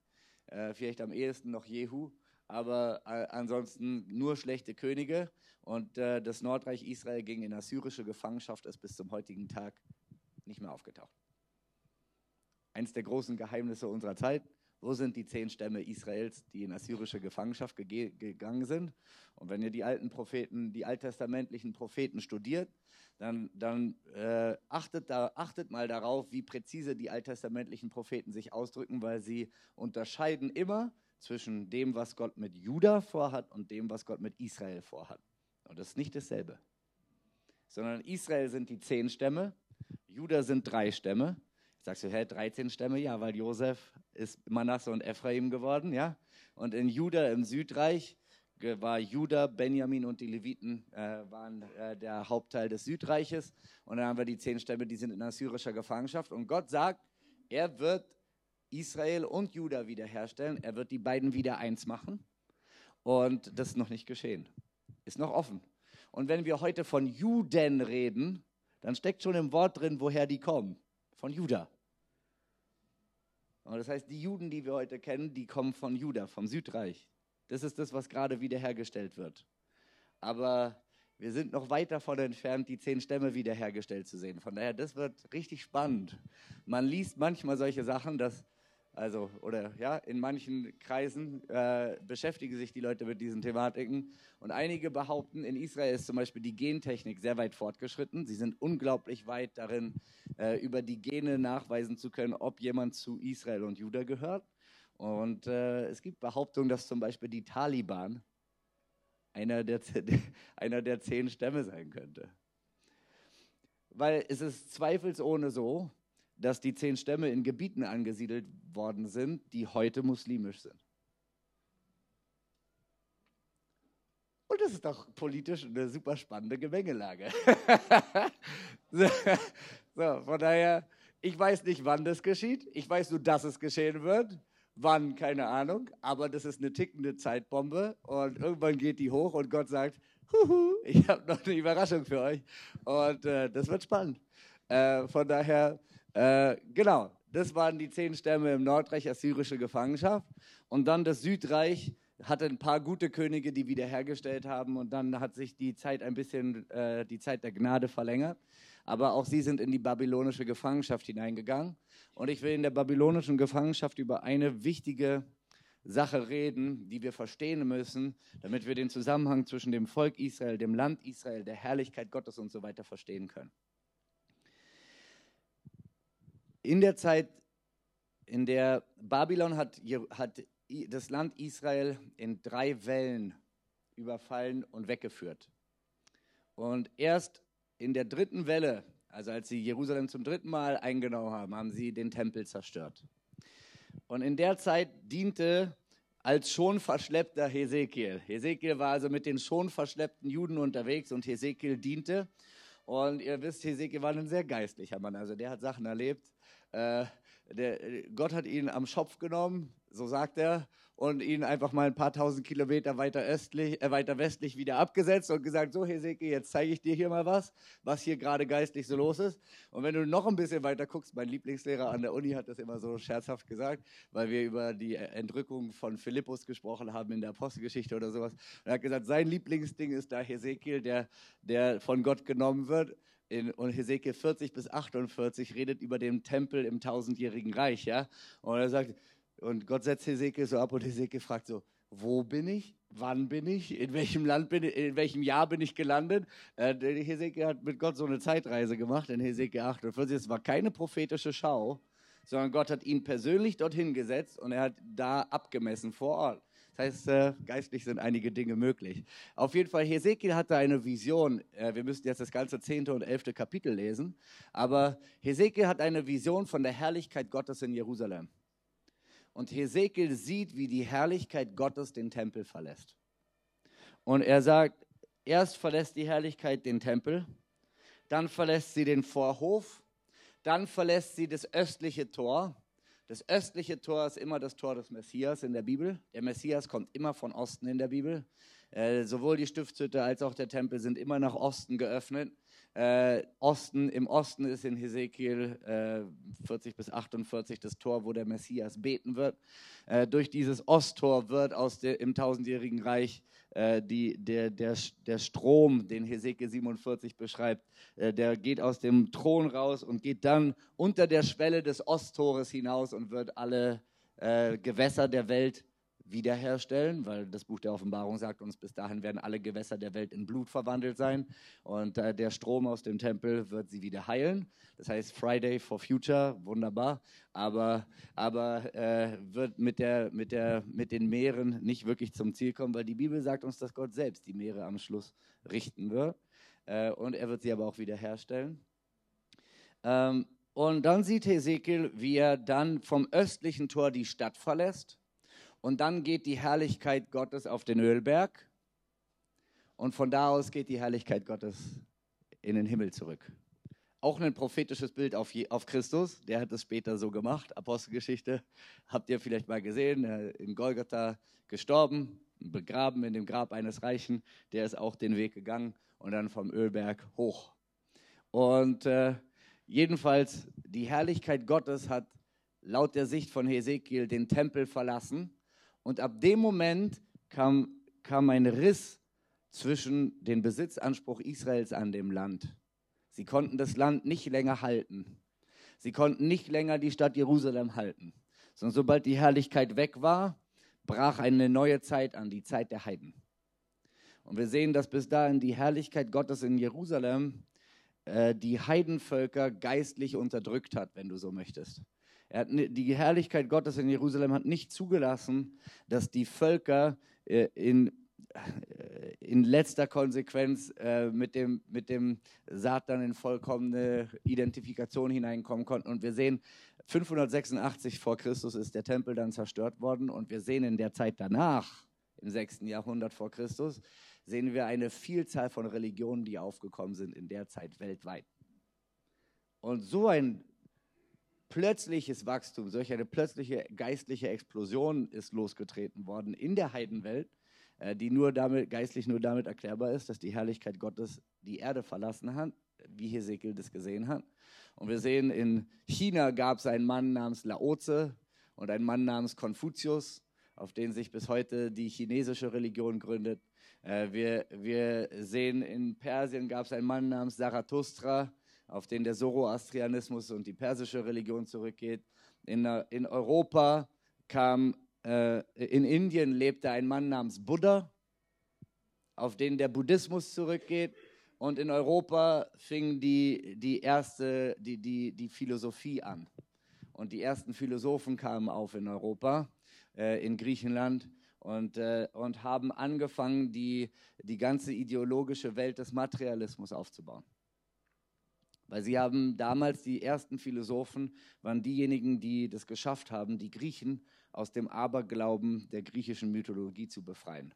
Äh, vielleicht am ehesten noch Jehu, aber äh, ansonsten nur schlechte Könige. Und äh, das Nordreich Israel ging in assyrische Gefangenschaft, ist bis zum heutigen Tag nicht mehr aufgetaucht. Eines der großen Geheimnisse unserer Zeit. Wo sind die zehn Stämme Israels, die in assyrische Gefangenschaft gegangen sind? Und wenn ihr die alten Propheten, die alttestamentlichen Propheten studiert, dann, dann äh, achtet, da, achtet mal darauf, wie präzise die alttestamentlichen Propheten sich ausdrücken, weil sie unterscheiden immer zwischen dem, was Gott mit Juda vorhat und dem, was Gott mit Israel vorhat. Und das ist nicht dasselbe. Sondern Israel sind die zehn Stämme, Juda sind drei Stämme. Sagst du, hä, 13 Stämme? Ja, weil Josef ist Manasse und Ephraim geworden, ja. Und in Juda im Südreich war Juda, Benjamin und die Leviten äh, waren äh, der Hauptteil des Südreiches. Und dann haben wir die zehn Stämme, die sind in assyrischer Gefangenschaft. Und Gott sagt, er wird Israel und Juda wiederherstellen. Er wird die beiden wieder eins machen. Und das ist noch nicht geschehen. Ist noch offen. Und wenn wir heute von Juden reden, dann steckt schon im Wort drin, woher die kommen. Von Juda. Und das heißt, die Juden, die wir heute kennen, die kommen von Juda, vom Südreich. Das ist das, was gerade wiederhergestellt wird. Aber wir sind noch weit davon entfernt, die zehn Stämme wiederhergestellt zu sehen. Von daher, das wird richtig spannend. Man liest manchmal solche Sachen, dass also, oder ja, in manchen Kreisen äh, beschäftigen sich die Leute mit diesen Thematiken. Und einige behaupten, in Israel ist zum Beispiel die Gentechnik sehr weit fortgeschritten. Sie sind unglaublich weit darin, äh, über die Gene nachweisen zu können, ob jemand zu Israel und Juda gehört. Und äh, es gibt Behauptungen, dass zum Beispiel die Taliban einer der, [laughs] einer der zehn Stämme sein könnte. Weil es ist zweifelsohne so, dass die zehn Stämme in Gebieten angesiedelt worden sind, die heute muslimisch sind. Und das ist doch politisch eine super spannende Gemengelage. [laughs] so, von daher, ich weiß nicht, wann das geschieht. Ich weiß nur, dass es geschehen wird. Wann, keine Ahnung. Aber das ist eine tickende Zeitbombe. Und irgendwann geht die hoch und Gott sagt, Huhu, ich habe noch eine Überraschung für euch. Und äh, das wird spannend. Äh, von daher, äh, genau, das waren die zehn Stämme im Nordreich, assyrische Gefangenschaft. Und dann das Südreich hatte ein paar gute Könige, die wiederhergestellt haben. Und dann hat sich die Zeit ein bisschen, äh, die Zeit der Gnade verlängert. Aber auch sie sind in die babylonische Gefangenschaft hineingegangen. Und ich will in der babylonischen Gefangenschaft über eine wichtige Sache reden, die wir verstehen müssen, damit wir den Zusammenhang zwischen dem Volk Israel, dem Land Israel, der Herrlichkeit Gottes und so weiter verstehen können. In der Zeit, in der Babylon hat, hat das Land Israel in drei Wellen überfallen und weggeführt. Und erst in der dritten Welle, also als sie Jerusalem zum dritten Mal eingenommen haben, haben sie den Tempel zerstört. Und in der Zeit diente als schon verschleppter Hesekiel. Hesekiel war also mit den schon verschleppten Juden unterwegs und Hesekiel diente. Und ihr wisst, Hesekiel war ein sehr geistlicher Mann. Also der hat Sachen erlebt, äh, der, Gott hat ihn am Schopf genommen, so sagt er, und ihn einfach mal ein paar tausend Kilometer weiter, östlich, äh, weiter westlich wieder abgesetzt und gesagt, so Hesekiel, jetzt zeige ich dir hier mal was, was hier gerade geistlich so los ist. Und wenn du noch ein bisschen weiter guckst, mein Lieblingslehrer an der Uni hat das immer so scherzhaft gesagt, weil wir über die Entrückung von Philippus gesprochen haben in der Apostelgeschichte oder sowas. Und er hat gesagt, sein Lieblingsding ist da Hesekiel, der, der von Gott genommen wird in und Hesekiel 40 bis 48 redet über den Tempel im tausendjährigen Reich, ja. Und er sagt, und Gott setzt Hesekiel so ab und Hesekiel fragt so, wo bin ich? Wann bin ich? In welchem Land bin ich? In welchem Jahr bin ich gelandet? Äh, Hesekiel hat mit Gott so eine Zeitreise gemacht in Hesekiel 48. Es war keine prophetische Schau, sondern Gott hat ihn persönlich dorthin gesetzt und er hat da abgemessen vor Ort. Das heißt, äh, geistlich sind einige Dinge möglich. Auf jeden Fall, Hesekiel hatte eine Vision. Äh, wir müssen jetzt das ganze zehnte und elfte Kapitel lesen. Aber Hesekiel hat eine Vision von der Herrlichkeit Gottes in Jerusalem. Und Hesekiel sieht, wie die Herrlichkeit Gottes den Tempel verlässt. Und er sagt, erst verlässt die Herrlichkeit den Tempel, dann verlässt sie den Vorhof, dann verlässt sie das östliche Tor das östliche Tor ist immer das Tor des Messias in der Bibel. Der Messias kommt immer von Osten in der Bibel. Äh, sowohl die Stiftshütte als auch der Tempel sind immer nach Osten geöffnet. Äh, Osten, Im Osten ist in Hesekiel äh, 40 bis 48 das Tor, wo der Messias beten wird. Äh, durch dieses Osttor wird aus der, im tausendjährigen Reich die, der, der, der Strom, den Hesekiel 47 beschreibt, äh, der geht aus dem Thron raus und geht dann unter der Schwelle des Osttores hinaus und wird alle äh, Gewässer der Welt wiederherstellen, weil das Buch der Offenbarung sagt uns, bis dahin werden alle Gewässer der Welt in Blut verwandelt sein und äh, der Strom aus dem Tempel wird sie wieder heilen. Das heißt Friday for Future, wunderbar, aber, aber äh, wird mit, der, mit, der, mit den Meeren nicht wirklich zum Ziel kommen, weil die Bibel sagt uns, dass Gott selbst die Meere am Schluss richten wird äh, und er wird sie aber auch wiederherstellen. Ähm, und dann sieht Hesekiel, wie er dann vom östlichen Tor die Stadt verlässt und dann geht die Herrlichkeit Gottes auf den Ölberg. Und von da aus geht die Herrlichkeit Gottes in den Himmel zurück. Auch ein prophetisches Bild auf, auf Christus. Der hat es später so gemacht. Apostelgeschichte habt ihr vielleicht mal gesehen. In Golgatha gestorben, begraben in dem Grab eines Reichen. Der ist auch den Weg gegangen und dann vom Ölberg hoch. Und äh, jedenfalls, die Herrlichkeit Gottes hat laut der Sicht von Hesekiel den Tempel verlassen. Und ab dem Moment kam, kam ein Riss zwischen dem Besitzanspruch Israels an dem Land. Sie konnten das Land nicht länger halten. Sie konnten nicht länger die Stadt Jerusalem halten. Sondern sobald die Herrlichkeit weg war, brach eine neue Zeit an, die Zeit der Heiden. Und wir sehen, dass bis dahin die Herrlichkeit Gottes in Jerusalem äh, die Heidenvölker geistlich unterdrückt hat, wenn du so möchtest. Hat, die Herrlichkeit Gottes in Jerusalem hat nicht zugelassen, dass die Völker äh, in, äh, in letzter Konsequenz äh, mit, dem, mit dem Satan in vollkommene Identifikation hineinkommen konnten. Und wir sehen, 586 vor Christus ist der Tempel dann zerstört worden und wir sehen in der Zeit danach, im 6. Jahrhundert vor Christus, sehen wir eine Vielzahl von Religionen, die aufgekommen sind in der Zeit weltweit. Und so ein plötzliches Wachstum, solch eine plötzliche geistliche Explosion ist losgetreten worden in der Heidenwelt, äh, die nur damit, geistlich nur damit erklärbar ist, dass die Herrlichkeit Gottes die Erde verlassen hat, wie Hesekiel das gesehen hat. Und wir sehen, in China gab es einen Mann namens Laoze und einen Mann namens Konfuzius, auf den sich bis heute die chinesische Religion gründet. Äh, wir, wir sehen, in Persien gab es einen Mann namens Zarathustra, auf den der Zoroastrianismus und die persische Religion zurückgeht. In, äh, in Europa kam, äh, in Indien lebte ein Mann namens Buddha, auf den der Buddhismus zurückgeht. Und in Europa fing die, die erste, die, die, die Philosophie an. Und die ersten Philosophen kamen auf in Europa, äh, in Griechenland und, äh, und haben angefangen, die, die ganze ideologische Welt des Materialismus aufzubauen. Weil sie haben damals, die ersten Philosophen waren diejenigen, die das geschafft haben, die Griechen aus dem Aberglauben der griechischen Mythologie zu befreien.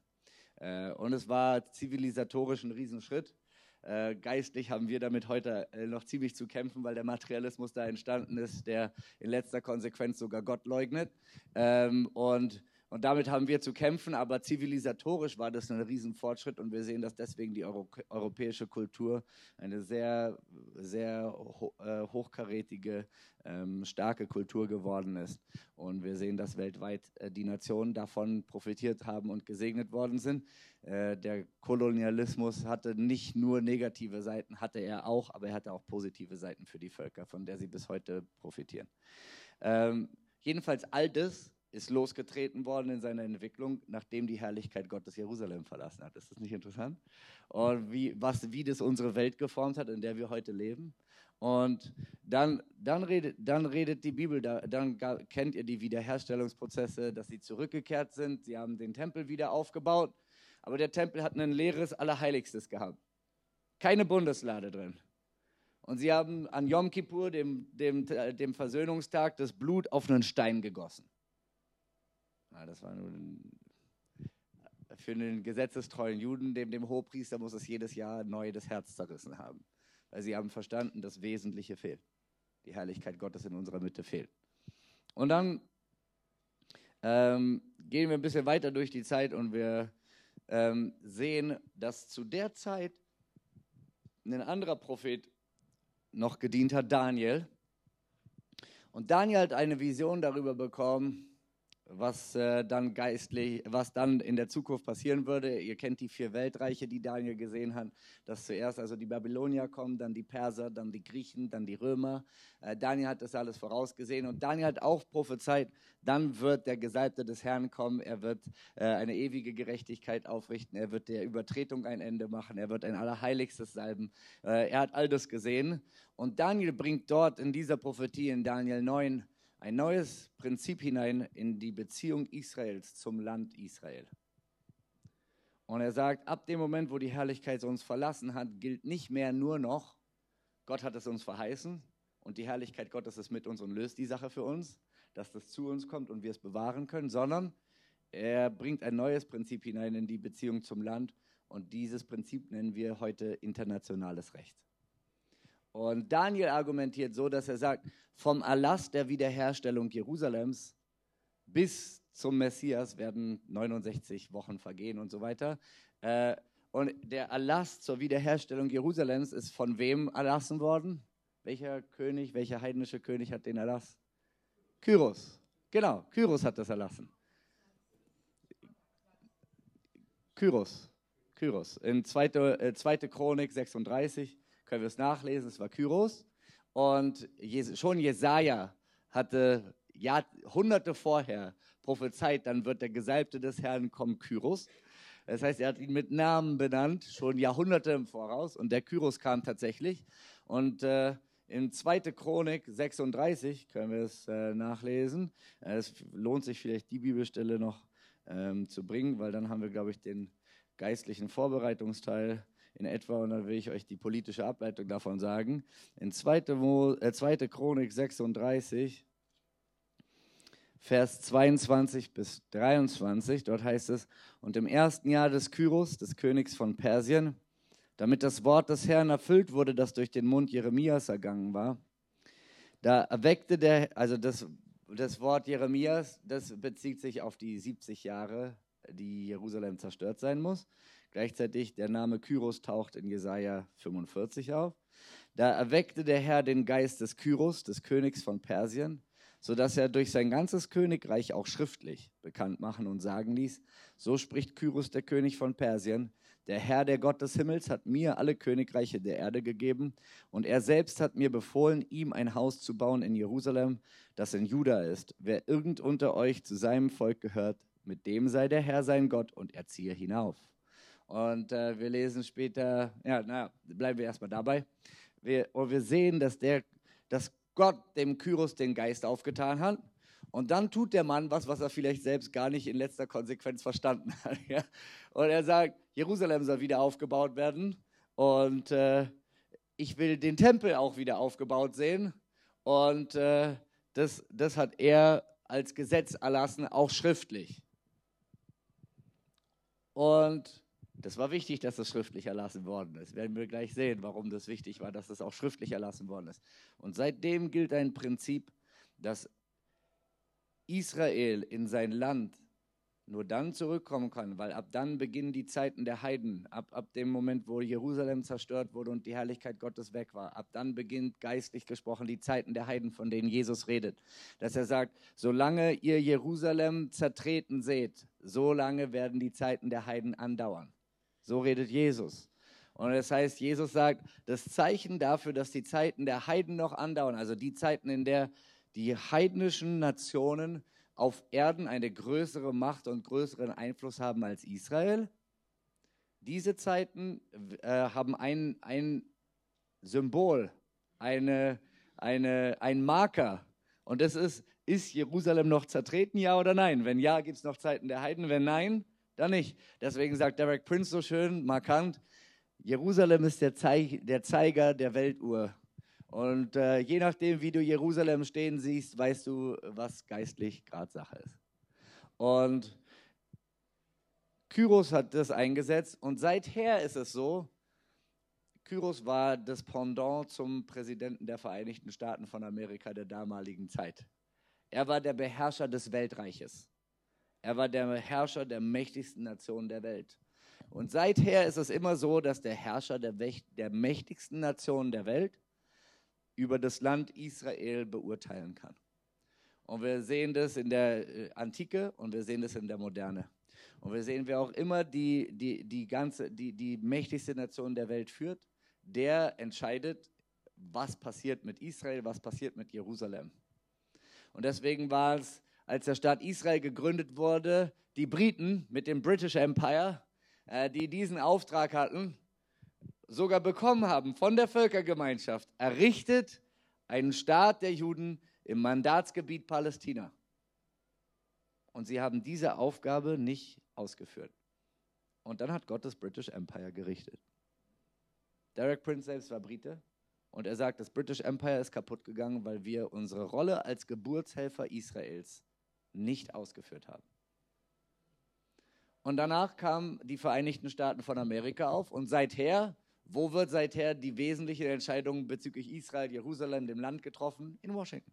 Äh, und es war zivilisatorisch ein Riesenschritt. Äh, geistlich haben wir damit heute äh, noch ziemlich zu kämpfen, weil der Materialismus da entstanden ist, der in letzter Konsequenz sogar Gott leugnet. Ähm, und und damit haben wir zu kämpfen, aber zivilisatorisch war das ein Riesenfortschritt und wir sehen, dass deswegen die Euro europäische Kultur eine sehr, sehr ho äh, hochkarätige, ähm, starke Kultur geworden ist. Und wir sehen, dass weltweit äh, die Nationen davon profitiert haben und gesegnet worden sind. Äh, der Kolonialismus hatte nicht nur negative Seiten, hatte er auch, aber er hatte auch positive Seiten für die Völker, von der sie bis heute profitieren. Ähm, jedenfalls all das ist losgetreten worden in seiner Entwicklung, nachdem die Herrlichkeit Gottes Jerusalem verlassen hat. Ist das nicht interessant? Und wie, was, wie das unsere Welt geformt hat, in der wir heute leben. Und dann, dann, redet, dann redet die Bibel, da, dann kennt ihr die Wiederherstellungsprozesse, dass sie zurückgekehrt sind. Sie haben den Tempel wieder aufgebaut, aber der Tempel hat ein leeres Allerheiligstes gehabt. Keine Bundeslade drin. Und sie haben an Yom Kippur, dem, dem, dem Versöhnungstag, das Blut auf einen Stein gegossen. Na, das war nun für einen gesetzestreuen Juden, dem, dem Hohepriester, muss es jedes Jahr neu das Herz zerrissen haben. Weil sie haben verstanden, das Wesentliche fehlt. Die Herrlichkeit Gottes in unserer Mitte fehlt. Und dann ähm, gehen wir ein bisschen weiter durch die Zeit und wir ähm, sehen, dass zu der Zeit ein anderer Prophet noch gedient hat, Daniel. Und Daniel hat eine Vision darüber bekommen, was äh, dann geistlich, was dann in der Zukunft passieren würde. Ihr kennt die vier Weltreiche, die Daniel gesehen hat, dass zuerst also die Babylonier kommen, dann die Perser, dann die Griechen, dann die Römer. Äh, Daniel hat das alles vorausgesehen und Daniel hat auch prophezeit, dann wird der Gesalbte des Herrn kommen, er wird äh, eine ewige Gerechtigkeit aufrichten, er wird der Übertretung ein Ende machen, er wird ein Allerheiligstes salben. Äh, er hat all das gesehen und Daniel bringt dort in dieser Prophetie in Daniel 9 ein neues Prinzip hinein in die Beziehung Israels zum Land Israel. Und er sagt, ab dem Moment, wo die Herrlichkeit uns verlassen hat, gilt nicht mehr nur noch, Gott hat es uns verheißen und die Herrlichkeit Gottes ist mit uns und löst die Sache für uns, dass das zu uns kommt und wir es bewahren können, sondern er bringt ein neues Prinzip hinein in die Beziehung zum Land und dieses Prinzip nennen wir heute internationales Recht. Und Daniel argumentiert so, dass er sagt, vom Erlass der Wiederherstellung Jerusalems bis zum Messias werden 69 Wochen vergehen und so weiter. Äh, und der Erlass zur Wiederherstellung Jerusalems ist von wem erlassen worden? Welcher König, welcher heidnische König hat den Erlass? Kyros. Genau, Kyros hat das erlassen. Kyros. Kyros. In 2. Äh, Chronik 36 können wir es nachlesen, es war Kyros. Und schon Jesaja hatte Jahrhunderte vorher prophezeit, dann wird der Gesalbte des Herrn kommen, Kyros. Das heißt, er hat ihn mit Namen benannt, schon Jahrhunderte im Voraus. Und der Kyros kam tatsächlich. Und äh, in 2. Chronik 36 können wir es äh, nachlesen. Äh, es lohnt sich vielleicht, die Bibelstelle noch ähm, zu bringen, weil dann haben wir, glaube ich, den geistlichen Vorbereitungsteil in etwa und dann will ich euch die politische Ableitung davon sagen. In 2. Mo, äh, 2. Chronik 36, Vers 22 bis 23, dort heißt es, und im ersten Jahr des Kyros, des Königs von Persien, damit das Wort des Herrn erfüllt wurde, das durch den Mund Jeremias ergangen war, da erweckte der, also das, das Wort Jeremias, das bezieht sich auf die 70 Jahre, die Jerusalem zerstört sein muss. Gleichzeitig der Name Kyros taucht in Jesaja 45 auf. Da erweckte der Herr den Geist des Kyros, des Königs von Persien, sodass er durch sein ganzes Königreich auch schriftlich bekannt machen und sagen ließ, so spricht Kyros, der König von Persien, der Herr, der Gott des Himmels, hat mir alle Königreiche der Erde gegeben und er selbst hat mir befohlen, ihm ein Haus zu bauen in Jerusalem, das in Juda ist. Wer irgend unter euch zu seinem Volk gehört, mit dem sei der Herr sein Gott und er ziehe hinauf. Und äh, wir lesen später, ja, na, bleiben wir erstmal dabei. Wir, und wir sehen, dass, der, dass Gott dem Kyros den Geist aufgetan hat. Und dann tut der Mann was, was er vielleicht selbst gar nicht in letzter Konsequenz verstanden hat. [laughs] Ja? Und er sagt, Jerusalem soll wieder aufgebaut werden. Und äh, ich will den Tempel auch wieder aufgebaut sehen. Und äh, das, das hat er als Gesetz erlassen, auch schriftlich. Und das war wichtig, dass das schriftlich erlassen worden ist. Werden wir gleich sehen, warum das wichtig war, dass das auch schriftlich erlassen worden ist. Und seitdem gilt ein Prinzip, dass Israel in sein Land nur dann zurückkommen kann, weil ab dann beginnen die Zeiten der Heiden. Ab, ab dem Moment, wo Jerusalem zerstört wurde und die Herrlichkeit Gottes weg war, ab dann beginnt geistlich gesprochen die Zeiten der Heiden, von denen Jesus redet. Dass er sagt, solange ihr Jerusalem zertreten seht, solange werden die Zeiten der Heiden andauern. So redet Jesus. Und das heißt, Jesus sagt, das Zeichen dafür, dass die Zeiten der Heiden noch andauern, also die Zeiten, in der die heidnischen Nationen auf Erden eine größere Macht und größeren Einfluss haben als Israel, diese Zeiten äh, haben ein, ein Symbol, eine, eine, ein Marker. Und das ist, ist Jerusalem noch zertreten, ja oder nein? Wenn ja, gibt es noch Zeiten der Heiden. Wenn nein, dann nicht. Deswegen sagt Derek Prince so schön, markant, Jerusalem ist der, Zeig, der Zeiger der Weltuhr. Und äh, je nachdem, wie du Jerusalem stehen siehst, weißt du, was geistlich gerade Sache ist. Und Kyros hat das eingesetzt und seither ist es so, Kyros war das Pendant zum Präsidenten der Vereinigten Staaten von Amerika der damaligen Zeit. Er war der Beherrscher des Weltreiches. Er war der Herrscher der mächtigsten Nation der Welt. Und seither ist es immer so, dass der Herrscher der, der mächtigsten Nation der Welt über das Land Israel beurteilen kann. Und wir sehen das in der äh, Antike und wir sehen das in der Moderne. Und wir sehen, wer auch immer die, die, die, ganze, die, die mächtigste Nation der Welt führt, der entscheidet, was passiert mit Israel, was passiert mit Jerusalem. Und deswegen war es als der Staat Israel gegründet wurde, die Briten mit dem British Empire, äh, die diesen Auftrag hatten, sogar bekommen haben von der Völkergemeinschaft, errichtet einen Staat der Juden im Mandatsgebiet Palästina. Und sie haben diese Aufgabe nicht ausgeführt. Und dann hat Gott das British Empire gerichtet. Derek Prince selbst war Brite und er sagt, das British Empire ist kaputt gegangen, weil wir unsere Rolle als Geburtshelfer Israels nicht ausgeführt haben. Und danach kamen die Vereinigten Staaten von Amerika auf und seither, wo wird seither die wesentliche Entscheidung bezüglich Israel, Jerusalem, dem Land getroffen? In Washington.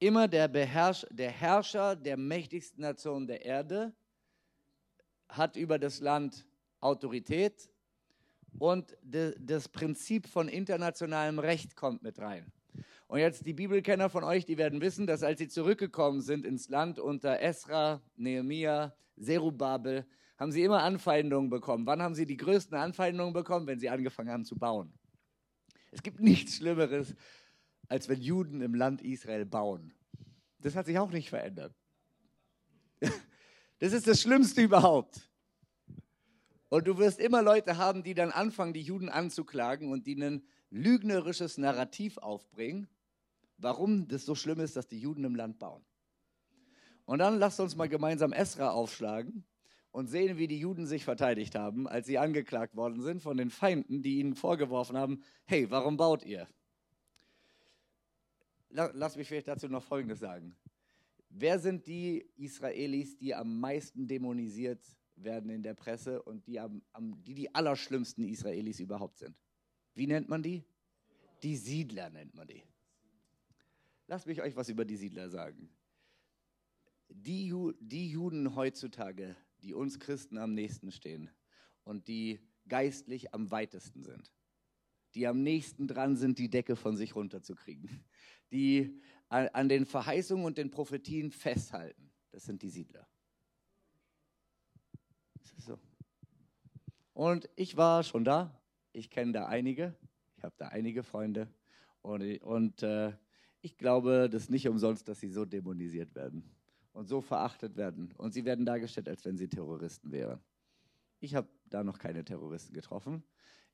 immer der, Beherrsch der Herrscher der mächtigsten Nation der Erde hat über das Land Autorität und de, das Prinzip von internationalem Recht kommt mit rein. Und jetzt die Bibelkenner von euch, die werden wissen, dass als sie zurückgekommen sind ins Land unter Esra, Nehemiah, Zerubabel, haben sie immer Anfeindungen bekommen. Wann haben sie die größten Anfeindungen bekommen? Wenn sie angefangen haben zu bauen. Es gibt nichts Schlimmeres, als wenn Juden im Land Israel bauen. Das hat sich auch nicht verändert. Das ist das Schlimmste überhaupt. Und du wirst immer Leute haben, die dann anfangen, die Juden anzuklagen und die ein lügnerisches Narrativ aufbringen, warum das so schlimm ist, dass die Juden im Land bauen. Und dann lasst uns mal gemeinsam Esra aufschlagen und sehen, wie die Juden sich verteidigt haben, als sie angeklagt worden sind von den Feinden, die ihnen vorgeworfen haben, hey, warum baut ihr? Lass mich vielleicht dazu noch Folgendes sagen. Wer sind die Israelis, die am meisten dämonisiert werden in der Presse und die, am, am, die die allerschlimmsten Israelis überhaupt sind. Wie nennt man die? Die Siedler nennt man die. Lasst mich euch was über die Siedler sagen. Die, Ju die Juden heutzutage, die uns Christen am nächsten stehen und die geistlich am weitesten sind, die am nächsten dran sind, die Decke von sich runterzukriegen, die an den Verheißungen und den Prophetien festhalten, das sind die Siedler. So. Und ich war schon da. Ich kenne da einige. Ich habe da einige Freunde. Und, und äh, ich glaube, das ist nicht umsonst, dass sie so dämonisiert werden und so verachtet werden. Und sie werden dargestellt, als wenn sie Terroristen wären. Ich habe da noch keine Terroristen getroffen.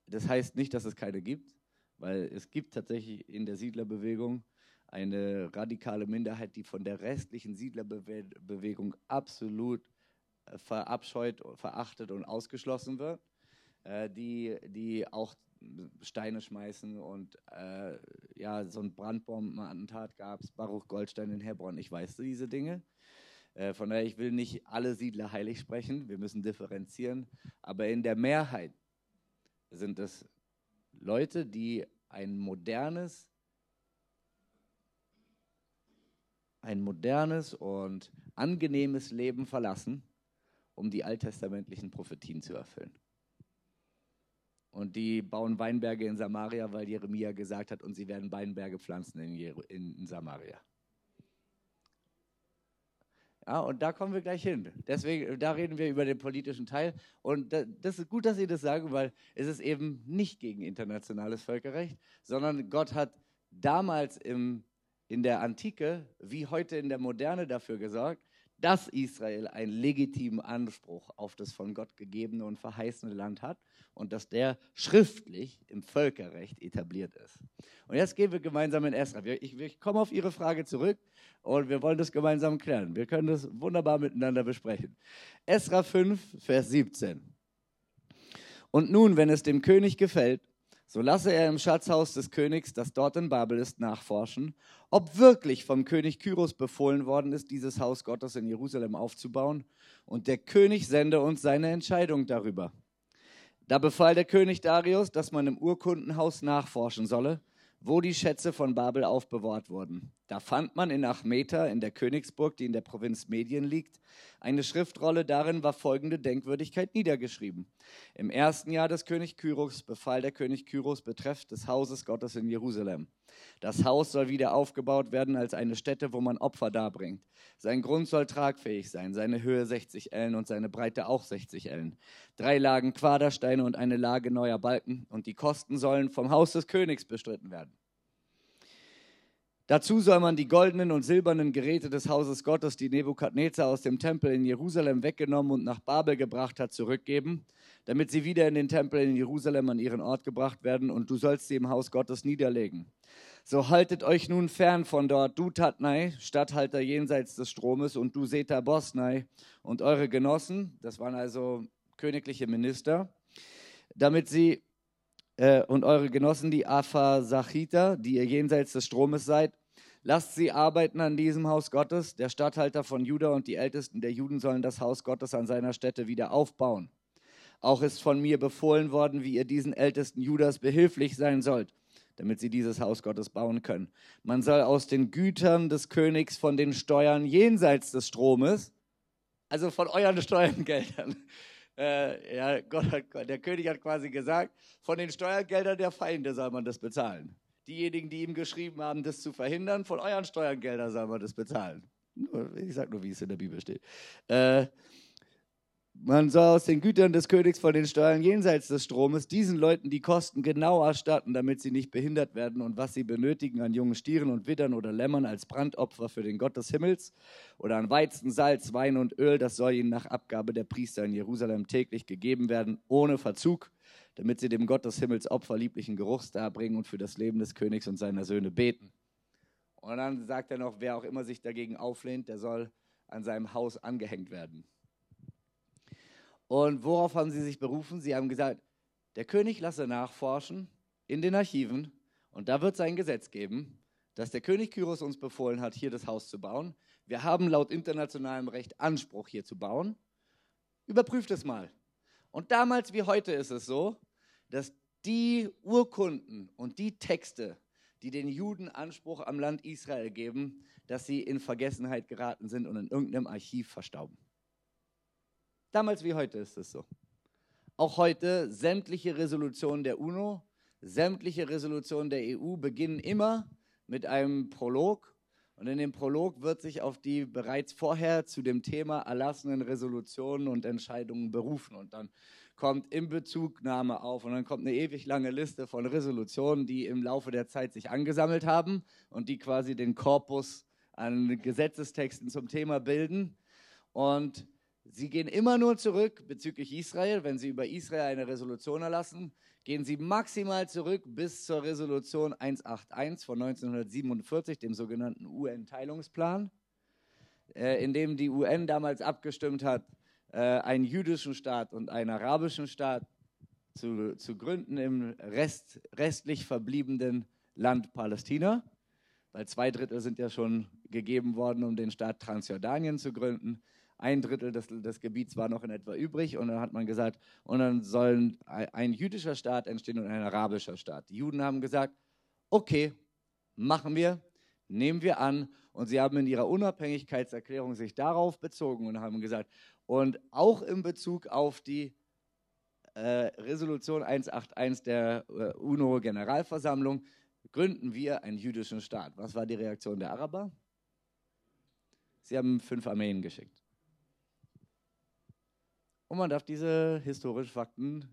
Das heißt nicht, dass es keine gibt, weil es gibt tatsächlich in der Siedlerbewegung eine radikale Minderheit, die von der restlichen Siedlerbewegung absolut verabscheut, verachtet und ausgeschlossen wird, äh, die, die auch Steine schmeißen und äh, ja, so ein Brandbombenattentat gab es, Baruch Goldstein in Hebron. Ich weiß diese Dinge. Äh, von daher, ich will nicht alle Siedler heilig sprechen, wir müssen differenzieren, aber in der Mehrheit sind es Leute, die ein modernes, ein modernes und angenehmes Leben verlassen um die alttestamentlichen Prophetien zu erfüllen. Und die bauen Weinberge in Samaria, weil Jeremia gesagt hat, und sie werden Weinberge pflanzen in, in Samaria. Ja, und da kommen wir gleich hin. Deswegen, da reden wir über den politischen Teil. Und das ist gut, dass Sie das sagen, weil es ist eben nicht gegen internationales Völkerrecht, sondern Gott hat damals im, in der Antike wie heute in der Moderne dafür gesorgt, dass Israel einen legitimen Anspruch auf das von Gott gegebene und verheißene Land hat und dass der schriftlich im Völkerrecht etabliert ist. Und jetzt gehen wir gemeinsam in Esra. Ich, ich komme auf Ihre Frage zurück und wir wollen das gemeinsam klären. Wir können das wunderbar miteinander besprechen. Esra 5, Vers 17. Und nun, wenn es dem König gefällt, so lasse er im Schatzhaus des Königs, das dort in Babel ist, nachforschen, ob wirklich vom König Kyros befohlen worden ist, dieses Haus Gottes in Jerusalem aufzubauen. Und der König sende uns seine Entscheidung darüber. Da befahl der König Darius, dass man im Urkundenhaus nachforschen solle, wo die Schätze von Babel aufbewahrt wurden. Da fand man in Achmeta, in der Königsburg, die in der Provinz Medien liegt, eine Schriftrolle. Darin war folgende Denkwürdigkeit niedergeschrieben. Im ersten Jahr des König Kyros befahl der König Kyros betreffend des Hauses Gottes in Jerusalem. Das Haus soll wieder aufgebaut werden als eine Stätte, wo man Opfer darbringt. Sein Grund soll tragfähig sein, seine Höhe 60 Ellen und seine Breite auch 60 Ellen. Drei Lagen Quadersteine und eine Lage neuer Balken und die Kosten sollen vom Haus des Königs bestritten werden. Dazu soll man die goldenen und silbernen Geräte des Hauses Gottes, die Nebukadnezar aus dem Tempel in Jerusalem weggenommen und nach Babel gebracht hat, zurückgeben, damit sie wieder in den Tempel in Jerusalem an ihren Ort gebracht werden, und du sollst sie im Haus Gottes niederlegen. So haltet euch nun fern von dort, du Tatnai, Statthalter jenseits des Stromes, und du Seta Bosnai und eure Genossen, das waren also königliche Minister, damit sie äh, und eure Genossen, die Aphasachiter, die ihr jenseits des Stromes seid, lasst sie arbeiten an diesem Haus Gottes. Der Statthalter von Juda und die Ältesten der Juden sollen das Haus Gottes an seiner Stätte wieder aufbauen. Auch ist von mir befohlen worden, wie ihr diesen Ältesten Judas behilflich sein sollt. damit sie dieses Haus Gottes bauen können. Man soll aus den Gütern des Königs von den Steuern jenseits des Stromes, also von euren Steuergeldern, äh, ja, Gott hat, der König hat quasi gesagt, von den Steuergeldern der Feinde soll man das bezahlen. Diejenigen, die ihm geschrieben haben, das zu verhindern, von euren Steuergeldern soll man das bezahlen. Ich sage nur, wie es in der Bibel steht. Äh, man soll aus den Gütern des Königs von den Steuern jenseits des Stromes diesen Leuten die Kosten genau erstatten, damit sie nicht behindert werden und was sie benötigen an jungen Stieren und Widdern oder Lämmern als Brandopfer für den Gott des Himmels oder an Weizen, Salz, Wein und Öl, das soll ihnen nach Abgabe der Priester in Jerusalem täglich gegeben werden, ohne Verzug, damit sie dem Gott des Himmels Opfer lieblichen Geruchs darbringen und für das Leben des Königs und seiner Söhne beten. Und dann sagt er noch, wer auch immer sich dagegen auflehnt, der soll an seinem Haus angehängt werden. Und worauf haben sie sich berufen? Sie haben gesagt, der König lasse nachforschen in den Archiven und da wird es ein Gesetz geben, dass der König Kyros uns befohlen hat, hier das Haus zu bauen. Wir haben laut internationalem Recht Anspruch, hier zu bauen. Überprüft es mal. Und damals wie heute ist es so, dass die Urkunden und die Texte, die den Juden Anspruch am Land Israel geben, dass sie in Vergessenheit geraten sind und in irgendeinem Archiv verstauben. Damals wie heute ist es so. Auch heute sämtliche Resolutionen der UNO, sämtliche Resolutionen der EU beginnen immer mit einem Prolog. Und in dem Prolog wird sich auf die bereits vorher zu dem Thema erlassenen Resolutionen und Entscheidungen berufen. Und dann kommt Inbezugnahme auf und dann kommt eine ewig lange Liste von Resolutionen, die im Laufe der Zeit sich angesammelt haben und die quasi den Korpus an Gesetzestexten zum Thema bilden. Und Sie gehen immer nur zurück bezüglich Israel. Wenn Sie über Israel eine Resolution erlassen, gehen Sie maximal zurück bis zur Resolution 181 von 1947, dem sogenannten UN-Teilungsplan, äh, in dem die UN damals abgestimmt hat, äh, einen jüdischen Staat und einen arabischen Staat zu, zu gründen im Rest, restlich verbliebenen Land Palästina, weil zwei Drittel sind ja schon gegeben worden, um den Staat Transjordanien zu gründen ein Drittel des, des, Gebiets war noch in etwa übrig und dann hat man gesagt, und dann sollen ein jüdischer Staat entstehen und ein arabischer Staat. Die Juden haben gesagt, okay, machen wir, nehmen wir an und sie haben in ihrer Unabhängigkeitserklärung sich darauf bezogen und haben gesagt, und auch in Bezug auf die äh, Resolution 181 der äh, UNO-Generalversammlung gründen wir einen jüdischen Staat. Was war die Reaktion der Araber? Sie haben fünf Armeen geschickt. Und man darf diese historischen Fakten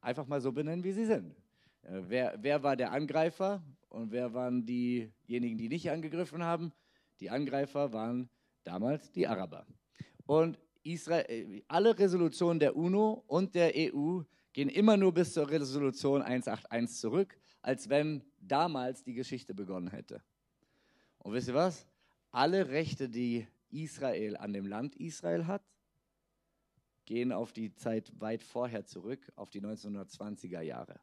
einfach mal so benennen, wie sie sind. Äh, wer, wer war der Angreifer und wer waren diejenigen, die nicht angegriffen haben? Die Angreifer waren damals die Araber. Und Israel, äh, alle Resolutionen der UNO und der EU gehen immer nur bis zur Resolution 181 zurück, als wenn damals die Geschichte begonnen hätte. Und wisst ihr was? Alle Rechte, die Israel an dem Land Israel hat, gehen auf die Zeit weit vorher zurück, auf die 1920er Jahre.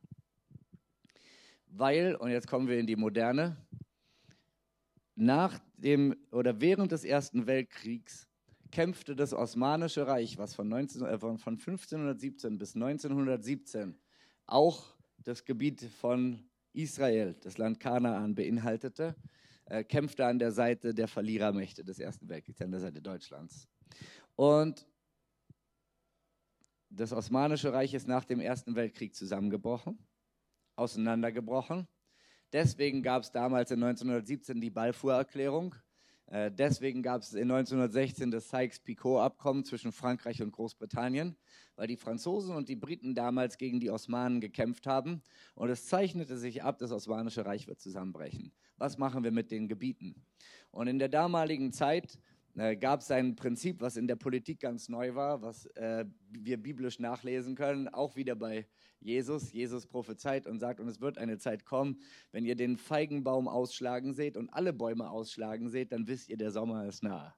Weil, und jetzt kommen wir in die Moderne, nach dem oder während des Ersten Weltkriegs kämpfte das Osmanische Reich, was von, 19, äh, von 1517 bis 1917 auch das Gebiet von Israel, das Land Kanaan, beinhaltete, äh, kämpfte an der Seite der Verlierermächte des Ersten Weltkriegs, an der Seite Deutschlands. Und das Osmanische Reich ist nach dem Ersten Weltkrieg zusammengebrochen, auseinandergebrochen. Deswegen gab es damals in 1917 die Balfour-Erklärung. Äh, deswegen gab es in 1916 das Sykes-Picot-Abkommen zwischen Frankreich und Großbritannien, weil die Franzosen und die Briten damals gegen die Osmanen gekämpft haben. Und es zeichnete sich ab, das Osmanische Reich wird zusammenbrechen. Was machen wir mit den Gebieten? Und in der damaligen Zeit gab es ein Prinzip, was in der Politik ganz neu war, was äh, wir biblisch nachlesen können, auch wieder bei Jesus. Jesus prophezeit und sagt, und es wird eine Zeit kommen, wenn ihr den Feigenbaum ausschlagen seht und alle Bäume ausschlagen seht, dann wisst ihr, der Sommer ist nahe.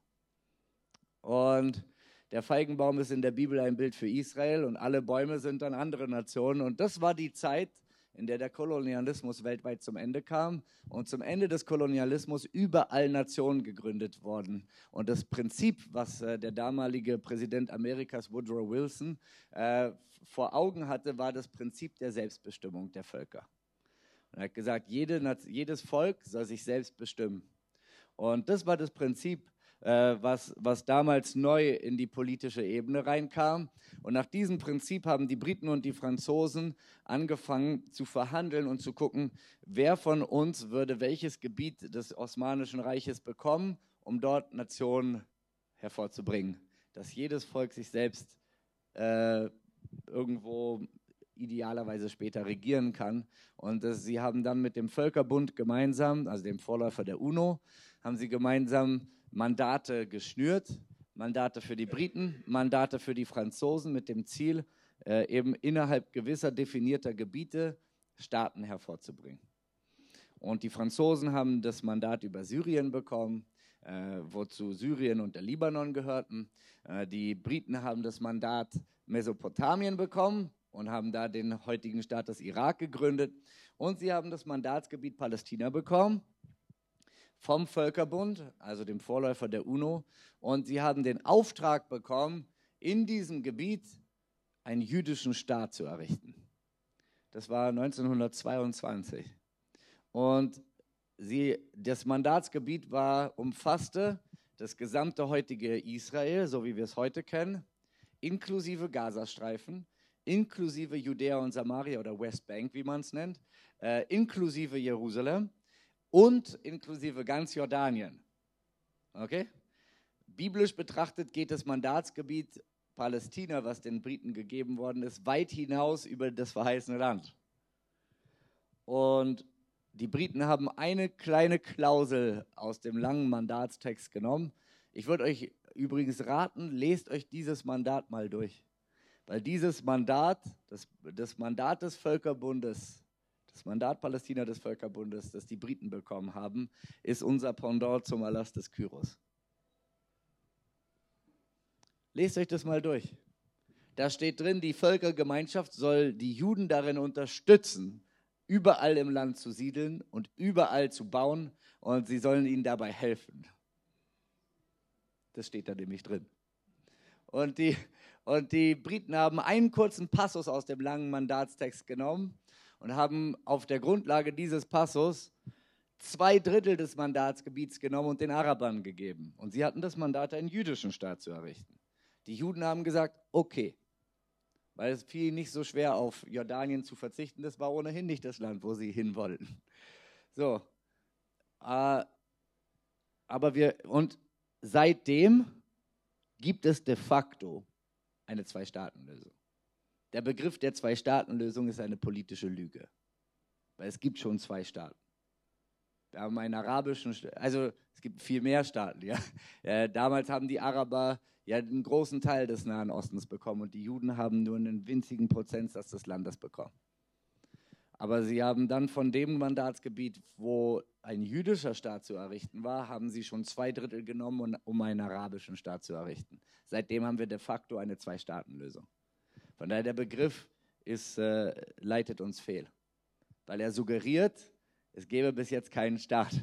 Und der Feigenbaum ist in der Bibel ein Bild für Israel und alle Bäume sind dann andere Nationen. Und das war die Zeit, in der der Kolonialismus weltweit zum Ende kam und zum Ende des Kolonialismus überall Nationen gegründet wurden. Und das Prinzip, was äh, der damalige Präsident Amerikas Woodrow Wilson äh, vor Augen hatte, war das Prinzip der Selbstbestimmung der Völker. er hat gesagt, jede, jedes Volk soll sich selbst bestimmen. Und das war das Prinzip, äh, was, was damals neu in die politische Ebene reinkam. Und nach diesem Prinzip haben die Briten und die Franzosen angefangen zu verhandeln und zu gucken, wer von uns würde welches Gebiet des Osmanischen Reiches bekommen, um dort Nationen hervorzubringen. Dass jedes Volk sich selbst äh, irgendwo idealerweise später regieren kann. Und das, sie haben dann mit dem Völkerbund gemeinsam, also dem Vorläufer der UNO, haben sie gemeinsam Mandate geschnürt, Mandate für die Briten, Mandate für die Franzosen mit dem Ziel, äh, eben innerhalb gewisser definierter Gebiete Staaten hervorzubringen. Und die Franzosen haben das Mandat über Syrien bekommen, äh, wozu Syrien und der Libanon gehörten. Äh, die Briten haben das Mandat Mesopotamien bekommen und haben da den heutigen Staat des Irak gegründet. Und sie haben das Mandatsgebiet Palästina bekommen vom Völkerbund, also dem Vorläufer der UNO. Und sie haben den Auftrag bekommen, in diesem Gebiet einen jüdischen Staat zu errichten. Das war 1922. Und sie, das Mandatsgebiet war, umfasste das gesamte heutige Israel, so wie wir es heute kennen, inklusive Gazastreifen, inklusive Judäa und Samaria oder Westbank, wie man es nennt, äh, inklusive Jerusalem und inklusive ganz Jordanien. Okay? Biblisch betrachtet geht das Mandatsgebiet Palästina, was den Briten gegeben worden ist, weit hinaus über das verheißene Land. Und die Briten haben eine kleine Klausel aus dem langen Mandatstext genommen. Ich würde euch übrigens raten, lest euch dieses Mandat mal durch. Weil dieses Mandat, das, das Mandat des Völkerbundes, das Mandat Palästina des Völkerbundes, das die Briten bekommen haben, ist unser Pendant zum Erlass des Kyros. Lest euch das mal durch. Da steht drin, die Völkergemeinschaft soll die Juden darin unterstützen, überall im Land zu siedeln und überall zu bauen und sie sollen ihnen dabei helfen. Das steht da nämlich drin. Und die, und die Briten haben einen kurzen Passus aus dem langen Mandatstext genommen und haben auf der Grundlage dieses Passus zwei Drittel des Mandatsgebiets genommen und den Arabern gegeben. Und sie hatten das Mandat, einen jüdischen Staat zu errichten. Die Juden haben gesagt, okay, weil es fiel nicht so schwer auf Jordanien zu verzichten, das war ohnehin nicht das Land, wo sie hin wollten. So, äh, aber wir, und seitdem gibt es de facto eine Zwei-Staaten-Lösung. Der Begriff der Zwei-Staaten-Lösung ist eine politische Lüge, weil es gibt schon zwei Staaten. Wir haben einen arabischen, also es gibt viel mehr Staaten. Ja. ja. damals haben die Araber ja einen großen Teil des Nahen Ostens bekommen und die Juden haben nur einen winzigen Prozentsatz des Landes bekommen. Aber sie haben dann von dem Mandatsgebiet, wo ein jüdischer Staat zu errichten war, haben sie schon zwei Drittel genommen, um einen arabischen Staat zu errichten. Seitdem haben wir de facto eine Zwei-Staaten-Lösung. Von daher der Begriff ist, äh, leitet uns fehl, weil er suggeriert, es gäbe bis jetzt keinen Staat.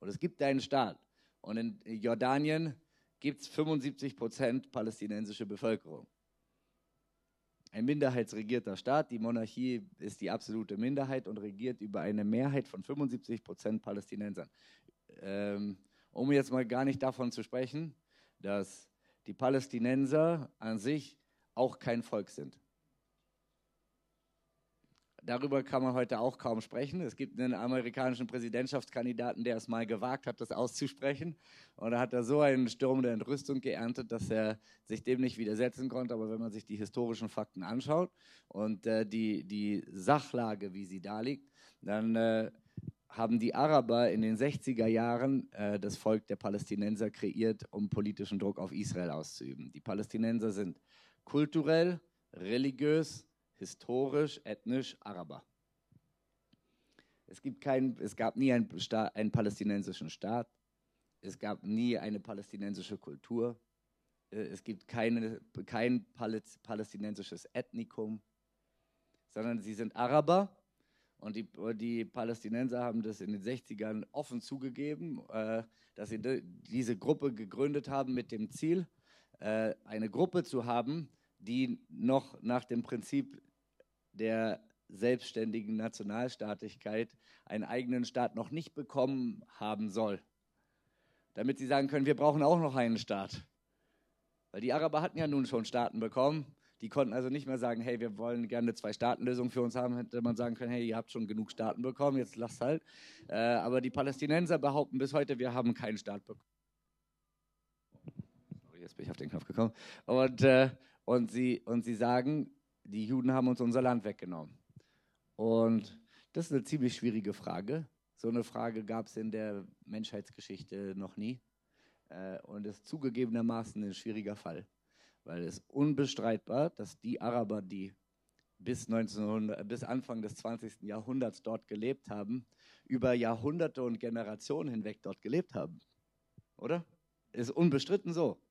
Und es gibt einen Staat. Und in Jordanien gibt es 75 Prozent palästinensische Bevölkerung. Ein minderheitsregierter Staat, die Monarchie ist die absolute Minderheit und regiert über eine Mehrheit von 75 Prozent Palästinensern. Ähm, um jetzt mal gar nicht davon zu sprechen, dass die Palästinenser an sich auch kein Volk sind. Darüber kann man heute auch kaum sprechen. Es gibt einen amerikanischen Präsidentschaftskandidaten, der es mal gewagt hat, das auszusprechen. Und da hat er so einen Sturm der Entrüstung geerntet, dass er sich dem nicht widersetzen konnte. Aber wenn man sich die historischen Fakten anschaut und äh, die, die Sachlage, wie sie da liegt, dann äh, haben die Araber in den 60er Jahren äh, das Volk der Palästinenser kreiert, um politischen Druck auf Israel auszuüben. Die Palästinenser sind kulturell, religiös, historisch, ethnisch Araber. Es, gibt kein, es gab nie einen, Staat, einen palästinensischen Staat, es gab nie eine palästinensische Kultur, äh, es gibt keine, kein palästinensisches Ethnikum, sondern sie sind Araber und die, die Palästinenser haben das in den 60ern offen zugegeben, äh, dass sie diese Gruppe gegründet haben mit dem Ziel, äh, eine Gruppe zu haben, die noch nach dem Prinzip der selbstständigen Nationalstaatlichkeit einen eigenen Staat noch nicht bekommen haben soll. Damit sie sagen können, wir brauchen auch noch einen Staat. Weil die Araber hatten ja nun schon Staaten bekommen. Die konnten also nicht mehr sagen, hey, wir wollen gerne eine Zwei-Staaten-Lösung für uns haben. Hätte man sagen können, hey, ihr habt schon genug Staaten bekommen, jetzt lasst halt. Äh, aber die Palästinenser behaupten bis heute, wir haben keinen Staat bekommen. Sorry, jetzt bin ich auf den Knopf gekommen. Und, äh, und, sie, und sie sagen, die Juden haben uns unser Land weggenommen. Und das ist eine ziemlich schwierige Frage. So eine Frage gab es in der Menschheitsgeschichte noch nie. Äh, und ist zugegebenermaßen ein schwieriger Fall, weil es unbestreitbar, dass die Araber, die bis, 1900, bis Anfang des 20. Jahrhunderts dort gelebt haben, über Jahrhunderte und Generationen hinweg dort gelebt haben. Oder? Ist unbestritten so.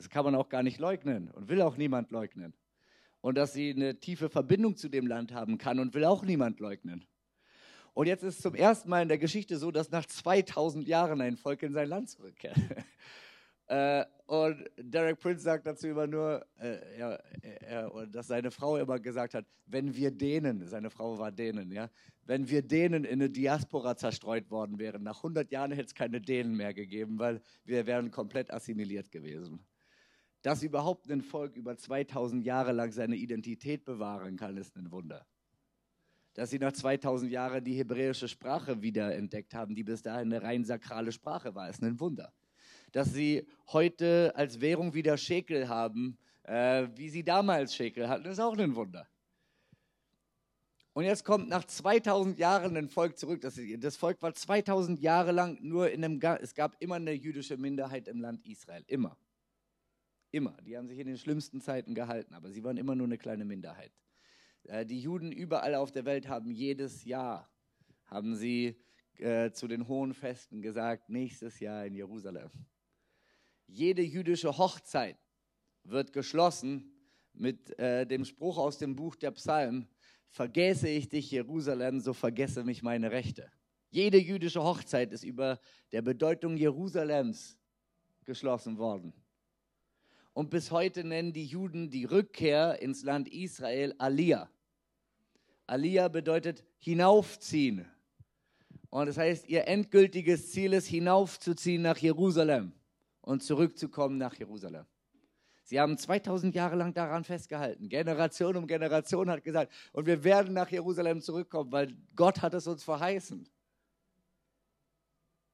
Das kann man auch gar nicht leugnen und will auch niemand leugnen. Und dass sie eine tiefe Verbindung zu dem Land haben kann und will auch niemand leugnen. Und jetzt ist es zum ersten Mal in der Geschichte so, dass nach 2000 Jahren ein Volk in sein Land zurückkehrt. [laughs] äh, und Derek Prince sagt dazu immer nur, äh, ja, er, dass seine Frau immer gesagt hat, wenn wir denen, seine Frau war denen, ja, wenn wir denen in eine Diaspora zerstreut worden wären, nach 100 Jahren hätte es keine Dänen mehr gegeben, weil wir wären komplett assimiliert gewesen. Dass überhaupt ein Volk über 2000 Jahre lang seine Identität bewahren kann, ist ein Wunder dass sie nach 2000 Jahren die hebräische Sprache wiederentdeckt haben, die bis dahin eine rein sakrale Sprache war, ist ein Wunder. Dass sie heute als Währung wieder Schekel haben, äh, wie sie damals Schekel hatten, ist auch ein Wunder. Und jetzt kommt nach 2000 Jahren ein Volk zurück. Das, das, Volk war 2000 Jahre lang nur in einem, es gab immer eine jüdische Minderheit im Land Israel, immer. Immer. Die haben sich in den schlimmsten Zeiten gehalten, aber sie waren immer nur eine kleine Minderheit. Äh, die Juden überall auf der Welt haben jedes Jahr, haben sie äh, zu den hohen Festen gesagt, nächstes Jahr in Jerusalem. Jede jüdische Hochzeit wird geschlossen mit äh, dem Spruch aus dem Buch der Psalmen, vergesse ich dich, Jerusalem, so vergesse mich meine Rechte. Jede jüdische Hochzeit ist über der Bedeutung Jerusalems geschlossen worden. Und bis heute nennen die Juden die Rückkehr ins Land Israel Aliyah. Aliyah bedeutet hinaufziehen. Und das heißt, ihr endgültiges Ziel ist, hinaufzuziehen nach Jerusalem und zurückzukommen nach Jerusalem. Sie haben 2000 Jahre lang daran festgehalten. Generation um Generation hat gesagt, und wir werden nach Jerusalem zurückkommen, weil Gott hat es uns verheißen.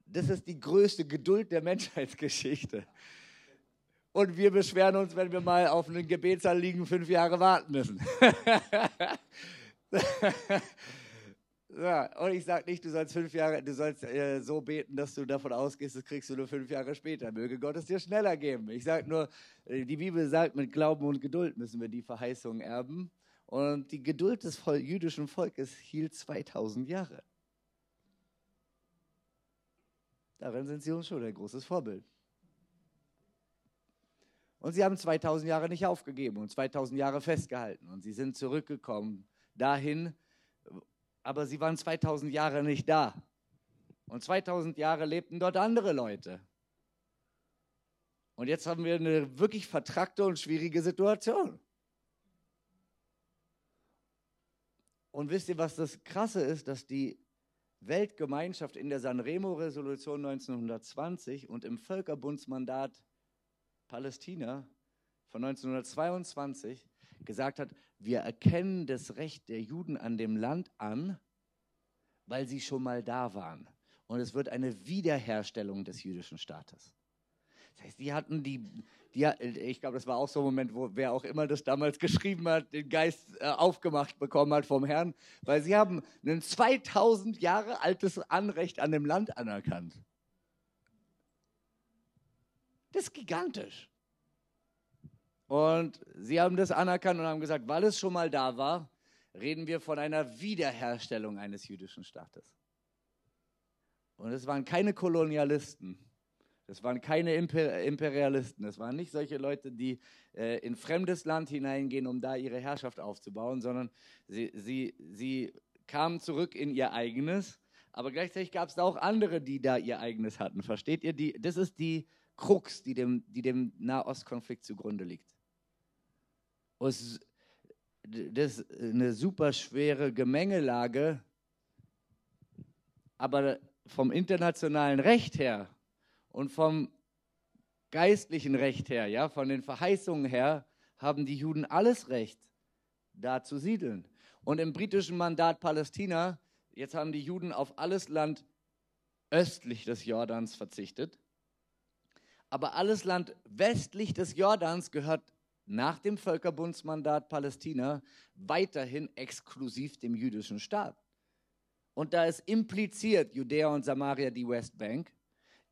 Das ist die größte Geduld der Menschheitsgeschichte und wir beschweren uns, wenn wir mal auf einen Gebetssaal liegen, fünf Jahre warten müssen. [laughs] ja, und ich sage nicht, du sollst fünf Jahre, du sollst äh, so beten, dass du davon ausgehst, das kriegst du nur fünf Jahre später. Möge Gott es dir schneller geben. Ich sage nur, äh, die Bibel sagt, mit Glauben und Geduld müssen wir die Verheißung erben. Und die Geduld des jüdischen Volkes hielt 2000 Jahre. Darin sind sie uns schon ein großes Vorbild. Und sie haben 2000 Jahre nicht aufgegeben und 2000 Jahre festgehalten. Und sie sind zurückgekommen dahin, aber sie waren 2000 Jahre nicht da. Und 2000 Jahre lebten dort andere Leute. Und jetzt haben wir eine wirklich vertrackte und schwierige Situation. Und wisst ihr, was das Krasse ist, dass die Weltgemeinschaft in der Sanremo-Resolution 1920 und im Völkerbundsmandat Palästina von 1922 gesagt hat, wir erkennen das Recht der Juden an dem Land an, weil sie schon mal da waren. Und es wird eine Wiederherstellung des jüdischen Staates. Das heißt, die hatten die, die ich glaube, das war auch so ein Moment, wo wer auch immer das damals geschrieben hat, den Geist äh, aufgemacht bekommen hat vom Herrn, weil sie haben ein 2000 Jahre altes Anrecht an dem Land anerkannt. Das ist gigantisch. Und sie haben das anerkannt und haben gesagt, weil es schon mal da war, reden wir von einer Wiederherstellung eines jüdischen Staates. Und es waren keine Kolonialisten, das waren keine Imperialisten, das waren nicht solche Leute, die äh, in fremdes Land hineingehen, um da ihre Herrschaft aufzubauen, sondern sie, sie, sie kamen zurück in ihr eigenes, aber gleichzeitig gab es da auch andere, die da ihr eigenes hatten. Versteht ihr? Die, das ist die Krux, die dem, die dem Nahostkonflikt zugrunde liegt. Es, das ist eine super schwere Gemengelage, aber vom internationalen Recht her und vom geistlichen Recht her, ja, von den Verheißungen her, haben die Juden alles Recht, da zu siedeln. Und im britischen Mandat Palästina, jetzt haben die Juden auf alles Land östlich des Jordans verzichtet. Aber alles Land westlich des Jordans gehört nach dem Völkerbundsmandat Palästina weiterhin exklusiv dem jüdischen Staat. Und da ist impliziert Judäa und Samaria die Westbank,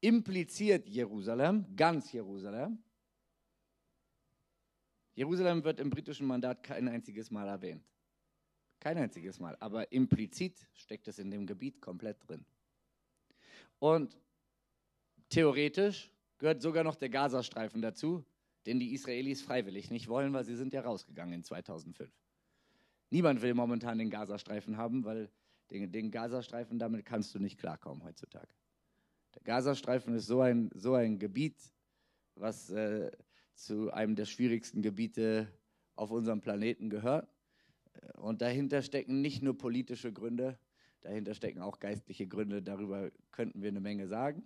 impliziert Jerusalem, ganz Jerusalem. Jerusalem wird im britischen Mandat kein einziges Mal erwähnt. Kein einziges Mal. Aber implizit steckt es in dem Gebiet komplett drin. Und theoretisch gehört sogar noch der Gazastreifen dazu, den die Israelis freiwillig nicht wollen, weil sie sind ja rausgegangen in 2005. Niemand will momentan den Gazastreifen haben, weil den, den Gazastreifen, damit kannst du nicht klarkommen heutzutage. Der Gazastreifen ist so ein, so ein Gebiet, was äh, zu einem der schwierigsten Gebiete auf unserem Planeten gehört. Und dahinter stecken nicht nur politische Gründe, dahinter stecken auch geistliche Gründe. Darüber könnten wir eine Menge sagen.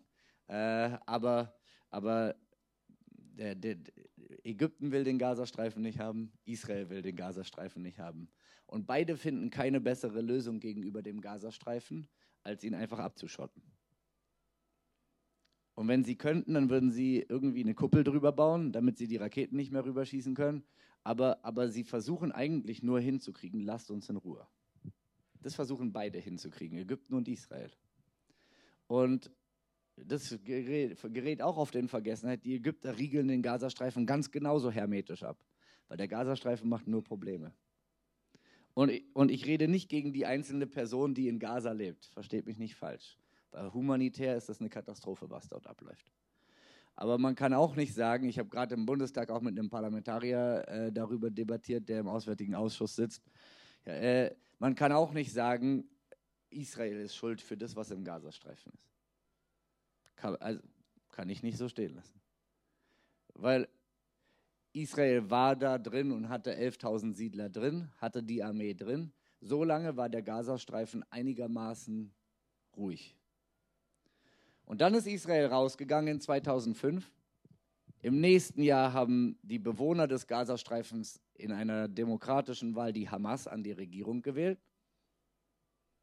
Äh, aber aber der, der, Ägypten will den Gazastreifen nicht haben, Israel will den Gazastreifen nicht haben. Und beide finden keine bessere Lösung gegenüber dem Gazastreifen, als ihn einfach abzuschotten. Und wenn sie könnten, dann würden sie irgendwie eine Kuppel drüber bauen, damit sie die Raketen nicht mehr rüberschießen können. Aber, aber sie versuchen eigentlich nur hinzukriegen, lasst uns in Ruhe. Das versuchen beide hinzukriegen, Ägypten und Israel. Und das gerät, auch auf den Vergessenheit. Die Ägypter riegeln den Gazastreifen ganz genauso hermetisch ab, weil der Gazastreifen macht nur Probleme. Und, und ich rede nicht gegen die einzelne Person, die in Gaza lebt. Versteht mich nicht falsch. Weil humanitär ist das eine Katastrophe, was dort abläuft. Aber man kann auch nicht sagen, ich habe gerade im Bundestag auch mit einem Parlamentarier äh, darüber debattiert, der im Auswärtigen Ausschuss sitzt. Ja, äh, man kann auch nicht sagen, Israel ist schuld für das, was im Gazastreifen ist. Kann, also, kann ich nicht so stehen lassen. Weil Israel war da drin und hatte 11.000 Siedler drin, hatte die Armee drin. So lange war der Gazastreifen einigermaßen ruhig. Und dann ist Israel rausgegangen in 2005. Im nächsten Jahr haben die Bewohner des Gazastreifens in einer demokratischen Wahl die Hamas an die Regierung gewählt.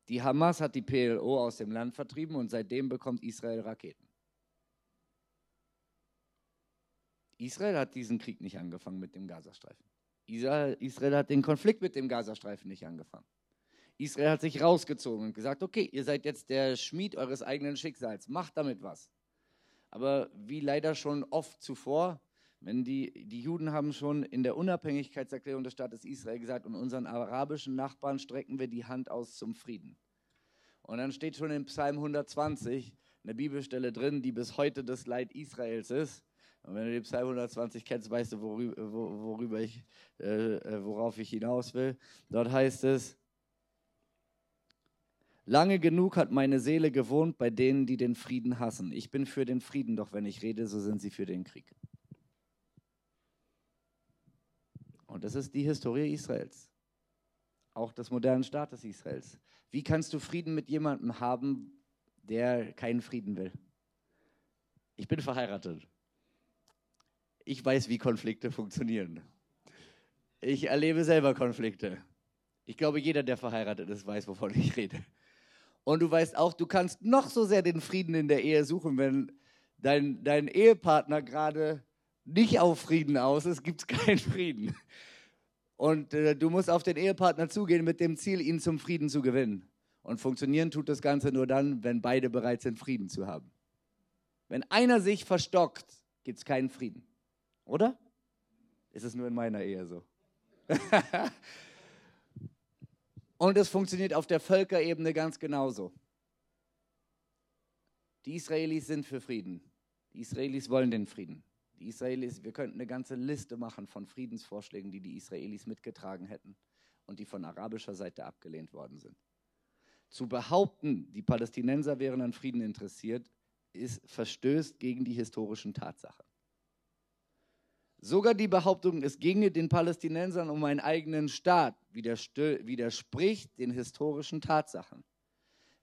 Die Hamas hat die PLO aus dem Land vertrieben und seitdem bekommt Israel Raketen. Israel hat diesen Krieg nicht angefangen mit dem Gazastreifen. Israel, Israel hat den Konflikt mit dem Gazastreifen nicht angefangen. Israel hat sich rausgezogen und gesagt, okay, ihr seid jetzt der Schmied eures eigenen Schicksals, macht damit was. Aber wie leider schon oft zuvor, wenn die, die Juden haben schon in der Unabhängigkeitserklärung des Staates Israel gesagt, und unseren arabischen Nachbarn strecken wir die Hand aus zum Frieden. Und dann steht schon in Psalm 120 eine Bibelstelle drin, die bis heute das Leid Israels ist. Und wenn du den Psalm 120 kennst, weißt du, worüber, worüber ich, äh, äh, worauf ich hinaus will. Dort heißt es, Lange genug hat meine Seele gewohnt bei denen, die den Frieden hassen. Ich bin für den Frieden, doch wenn ich rede, so sind sie für den Krieg. Und das ist die Historie Israels. Auch des modernen Staates Israels. Wie kannst du Frieden mit jemandem haben, der keinen Frieden will? Ich bin verheiratet ich weiß, wie Konflikte funktionieren. Ich erlebe selber Konflikte. Ich glaube, jeder, der verheiratet ist, weiß, wovon ich rede. Und du weißt auch, du kannst noch so sehr den Frieden in der Ehe suchen, wenn dein, dein Ehepartner gerade nicht auf Frieden aus ist, gibt es keinen Frieden. Und äh, du musst auf den Ehepartner zugehen mit dem Ziel, ihn zum Frieden zu gewinnen. Und funktionieren tut das Ganze nur dann, wenn beide bereit sind, Frieden zu haben. Wenn einer sich verstockt, gibt es keinen Frieden. Oder? Ist es nur in meiner Ehe so? [laughs] Und es funktioniert auf der Völkerebene ganz genauso. Die Israelis sind für Frieden. Die Israelis wollen den Frieden. Die Israelis, wir könnten eine ganze Liste machen von Friedensvorschlägen, die die Israelis mitgetragen hätten und die von arabischer Seite abgelehnt worden sind. Zu behaupten, die Palästinenser wären an Frieden interessiert, ist verstößt gegen die historischen Tatsachen Sogar die Behauptung, es ginge den Palästinensern um einen eigenen Staat, widerspricht den historischen Tatsachen.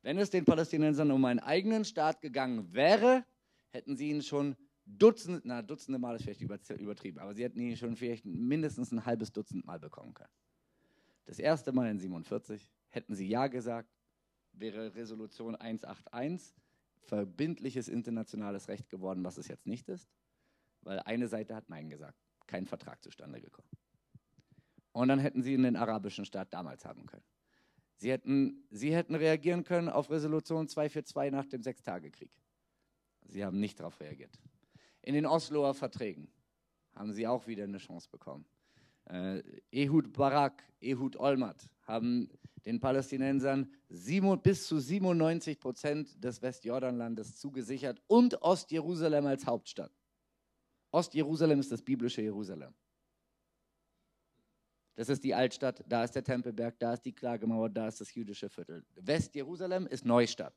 Wenn es den Palästinensern um einen eigenen Staat gegangen wäre, hätten sie ihn schon Dutzende, na, Dutzende Mal ist vielleicht übertrieben, aber sie hätten ihn schon vielleicht mindestens ein halbes Dutzend Mal bekommen können. Das erste Mal in 47 hätten sie Ja gesagt, wäre Resolution 181 verbindliches internationales Recht geworden, was es jetzt nicht ist, weil eine Seite hat Nein gesagt, kein Vertrag zustande gekommen. Und dann hätten sie in den arabischen Staat damals haben können. Sie hätten, sie hätten reagieren können auf Resolution 242 nach dem Sechstagekrieg. Sie haben nicht darauf reagiert. In den Osloer Verträgen haben sie auch wieder eine Chance bekommen. Äh, Ehud Barak, Ehud Olmert haben den Palästinensern sieben, bis zu 97 Prozent des Westjordanlandes zugesichert und Ostjerusalem als Hauptstadt. Ostjerusalem ist das biblische Jerusalem. Das ist die Altstadt, da ist der Tempelberg, da ist die Klagemauer, da ist das jüdische Viertel. Westjerusalem ist Neustadt.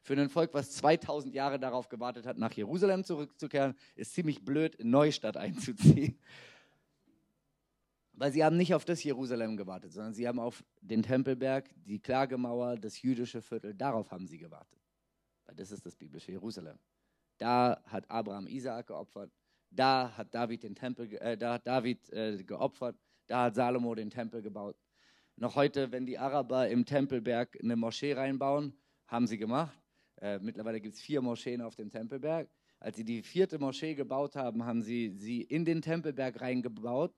Für ein Volk, was 2000 Jahre darauf gewartet hat, nach Jerusalem zurückzukehren, ist ziemlich blöd, in Neustadt einzuziehen. Weil sie haben nicht auf das Jerusalem gewartet, sondern sie haben auf den Tempelberg, die Klagemauer, das jüdische Viertel, darauf haben sie gewartet. Weil das ist das biblische Jerusalem. Da hat Abraham Isaak geopfert, da hat David den Tempel, äh, da hat David äh, geopfert, da hat Salomo den Tempel gebaut. Noch heute, wenn die Araber im Tempelberg eine Moschee reinbauen, haben sie gemacht. Äh, mittlerweile gibt es vier Moscheen auf dem Tempelberg. Als sie die vierte Moschee gebaut haben, haben sie sie in den Tempelberg reingebaut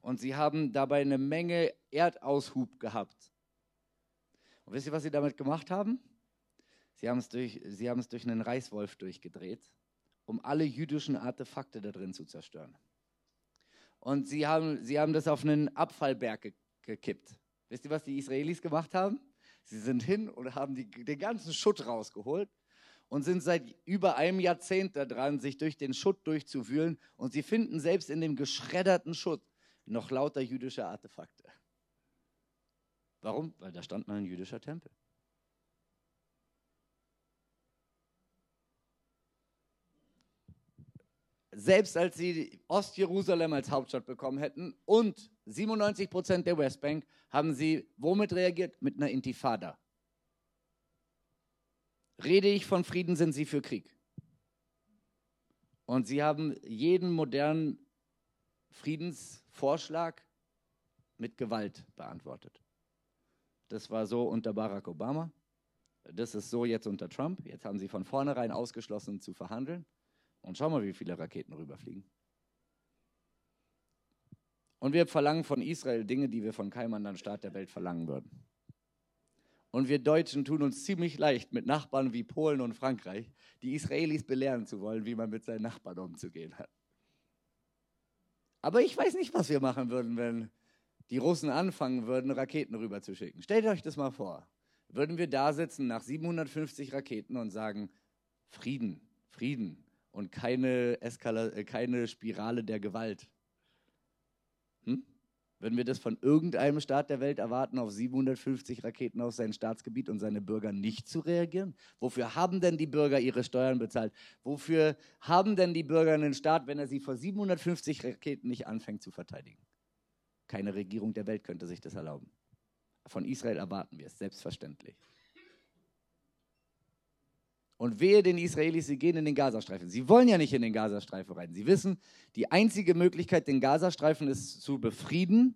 und sie haben dabei eine Menge Erdaushub gehabt. Und wisst ihr, was sie damit gemacht haben? Sie haben es durch, sie haben es durch einen Reißwolf durchgedreht, um alle jüdischen Artefakte da drin zu zerstören. Und sie haben, sie haben das auf einen Abfallberg ge gekippt. Wisst ihr, was die Israelis gemacht haben? Sie sind hin und haben die, den ganzen Schutt rausgeholt und sind seit über einem Jahrzehnt daran, sich durch den Schutt durchzuwühlen. Und sie finden selbst in dem geschredderten Schutt noch lauter jüdische Artefakte. Warum? Weil da stand mal ein jüdischer Tempel. Selbst als sie Ostjerusalem als Hauptstadt bekommen hätten und 97 Prozent der Westbank, haben sie womit reagiert? Mit einer Intifada. Rede ich von Frieden, sind sie für Krieg. Und sie haben jeden modernen Friedensvorschlag mit Gewalt beantwortet. Das war so unter Barack Obama. Das ist so jetzt unter Trump. Jetzt haben sie von vornherein ausgeschlossen zu verhandeln. Und schau mal, wie viele Raketen rüberfliegen. Und wir verlangen von Israel Dinge, die wir von keinem anderen Staat der Welt verlangen würden. Und wir Deutschen tun uns ziemlich leicht, mit Nachbarn wie Polen und Frankreich die Israelis belehren zu wollen, wie man mit seinen Nachbarn umzugehen hat. Aber ich weiß nicht, was wir machen würden, wenn die Russen anfangen würden, Raketen rüberzuschicken. Stellt euch das mal vor. Würden wir da sitzen nach 750 Raketen und sagen, Frieden, Frieden und keine, Eskala äh, keine Spirale der Gewalt. Hm? Würden wir das von irgendeinem Staat der Welt erwarten, auf 750 Raketen aus sein Staatsgebiet und seine Bürger nicht zu reagieren? Wofür haben denn die Bürger ihre Steuern bezahlt? Wofür haben denn die Bürger einen Staat, wenn er sie vor 750 Raketen nicht anfängt zu verteidigen? Keine Regierung der Welt könnte sich das erlauben. Von Israel erwarten wir es, selbstverständlich. Und wehe den Israelis, sie gehen in den Gazastreifen. Sie wollen ja nicht in den Gazastreifen rein. Sie wissen, die einzige Möglichkeit, den Gazastreifen ist zu befrieden,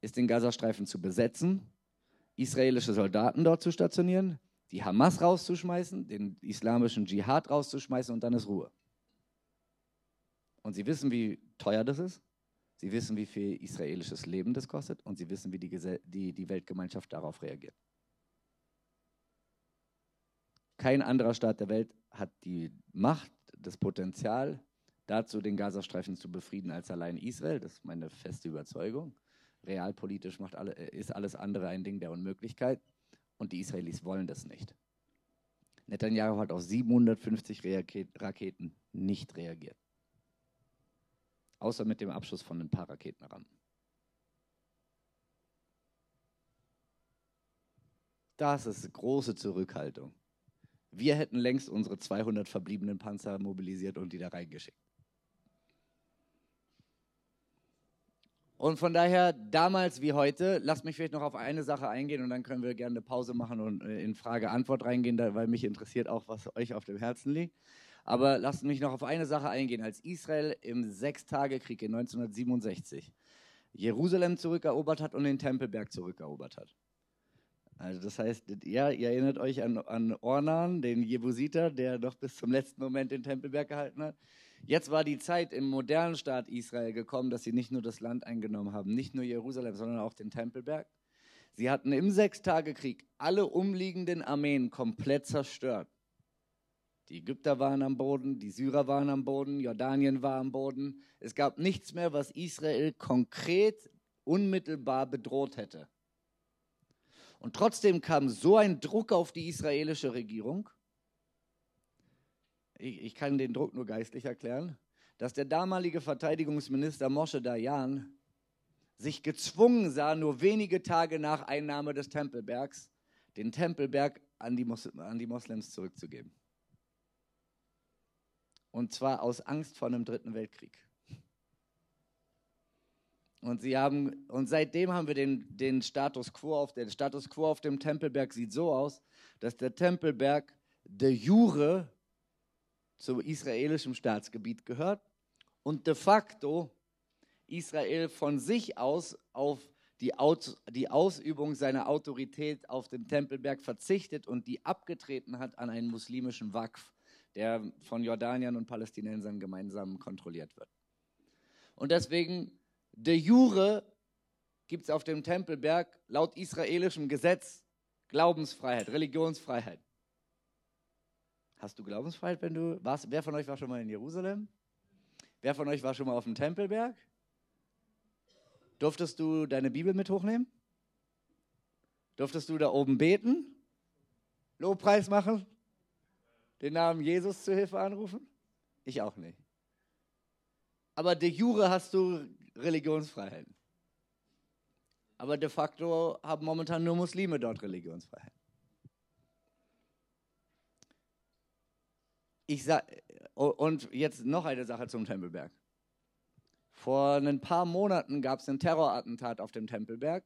ist den Gazastreifen zu besetzen, israelische Soldaten dort zu stationieren, die Hamas rauszuschmeißen, den islamischen Dschihad rauszuschmeißen und dann ist Ruhe. Und sie wissen, wie teuer das ist. Sie wissen, wie viel israelisches Leben das kostet und sie wissen, wie die, die, die Weltgemeinschaft darauf reagiert. Kein anderer Staat der Welt hat die Macht, das Potenzial, dazu den Gazastreifen zu befrieden als allein Israel. Das ist meine feste Überzeugung. Realpolitisch macht alle, ist alles andere ein Ding der Unmöglichkeit und die Israelis wollen das nicht. Netanyahu hat auf 750 Raketen nicht reagiert. Außer mit dem Abschuss von ein paar Raketenrampen. Das ist große Zurückhaltung. Wir hätten längst unsere 200 verbliebenen Panzer mobilisiert und die da reingeschickt. Und von daher, damals wie heute, lasst mich vielleicht noch auf eine Sache eingehen und dann können wir gerne eine Pause machen und äh, in Frage-Antwort reingehen, weil mich interessiert auch, was euch auf dem Herzen liegt. Aber lasst mich noch auf eine Sache eingehen. Als Israel im Sechstagekrieg in 1967 Jerusalem zurückerobert hat und den Tempelberg zurückerobert hat. Also das heißt, ja, ihr erinnert euch an, an Ornan, den Jebusiter, der noch bis zum letzten Moment den Tempelberg gehalten hat. Jetzt war die Zeit im modernen Staat Israel gekommen, dass sie nicht nur das Land eingenommen haben, nicht nur Jerusalem, sondern auch den Tempelberg. Sie hatten im Sechstagekrieg alle umliegenden Armeen komplett zerstört. Die Ägypter waren am Boden, die Syrer waren am Boden, Jordanien war am Boden. Es gab nichts mehr, was Israel konkret, unmittelbar bedroht hätte. Und trotzdem kam so ein Druck auf die israelische Regierung, ich, ich kann den Druck nur geistlich erklären, dass der damalige Verteidigungsminister Moshe Dayan sich gezwungen sah, nur wenige Tage nach Einnahme des Tempelbergs, den Tempelberg an die, Mos an die Moslems zurückzugeben. Und zwar aus Angst vor einem dritten Weltkrieg. Und, sie haben, und seitdem haben wir den, den Status quo auf der Status quo auf dem Tempelberg sieht so aus, dass der Tempelberg de jure zum israelischen Staatsgebiet gehört und de facto Israel von sich aus auf die, Aus, die Ausübung seiner Autorität auf den Tempelberg verzichtet und die abgetreten hat an einen muslimischen Waqf, der von Jordaniern und Palästinensern gemeinsam kontrolliert wird. Und deswegen, de jure gibt es auf dem Tempelberg laut israelischem Gesetz Glaubensfreiheit, Religionsfreiheit. Hast du Glaubensfreiheit, wenn du warst? Wer von euch war schon mal in Jerusalem? Wer von euch war schon mal auf dem Tempelberg? Durftest du deine Bibel mit hochnehmen? Durftest du da oben beten? Lobpreis machen? Den Namen Jesus zur Hilfe anrufen? Ich auch nicht. Aber de jure hast du Religionsfreiheit. Aber de facto haben momentan nur Muslime dort Religionsfreiheit. Ich sag, und jetzt noch eine Sache zum Tempelberg. Vor ein paar Monaten gab es ein Terrorattentat auf dem Tempelberg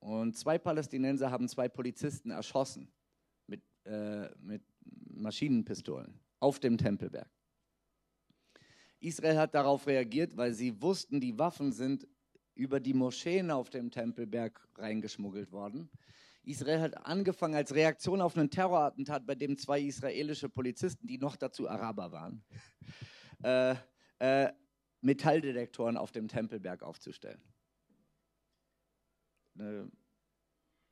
und zwei Palästinenser haben zwei Polizisten erschossen mit, äh, mit Maschinenpistolen auf dem Tempelberg. Israel hat darauf reagiert, weil sie wussten, die Waffen sind über die Moscheen auf dem Tempelberg reingeschmuggelt worden. Israel hat angefangen als Reaktion auf einen Terrorattentat, bei dem zwei israelische Polizisten, die noch dazu Araber waren, [laughs] äh, äh, Metalldetektoren auf dem Tempelberg aufzustellen. Eine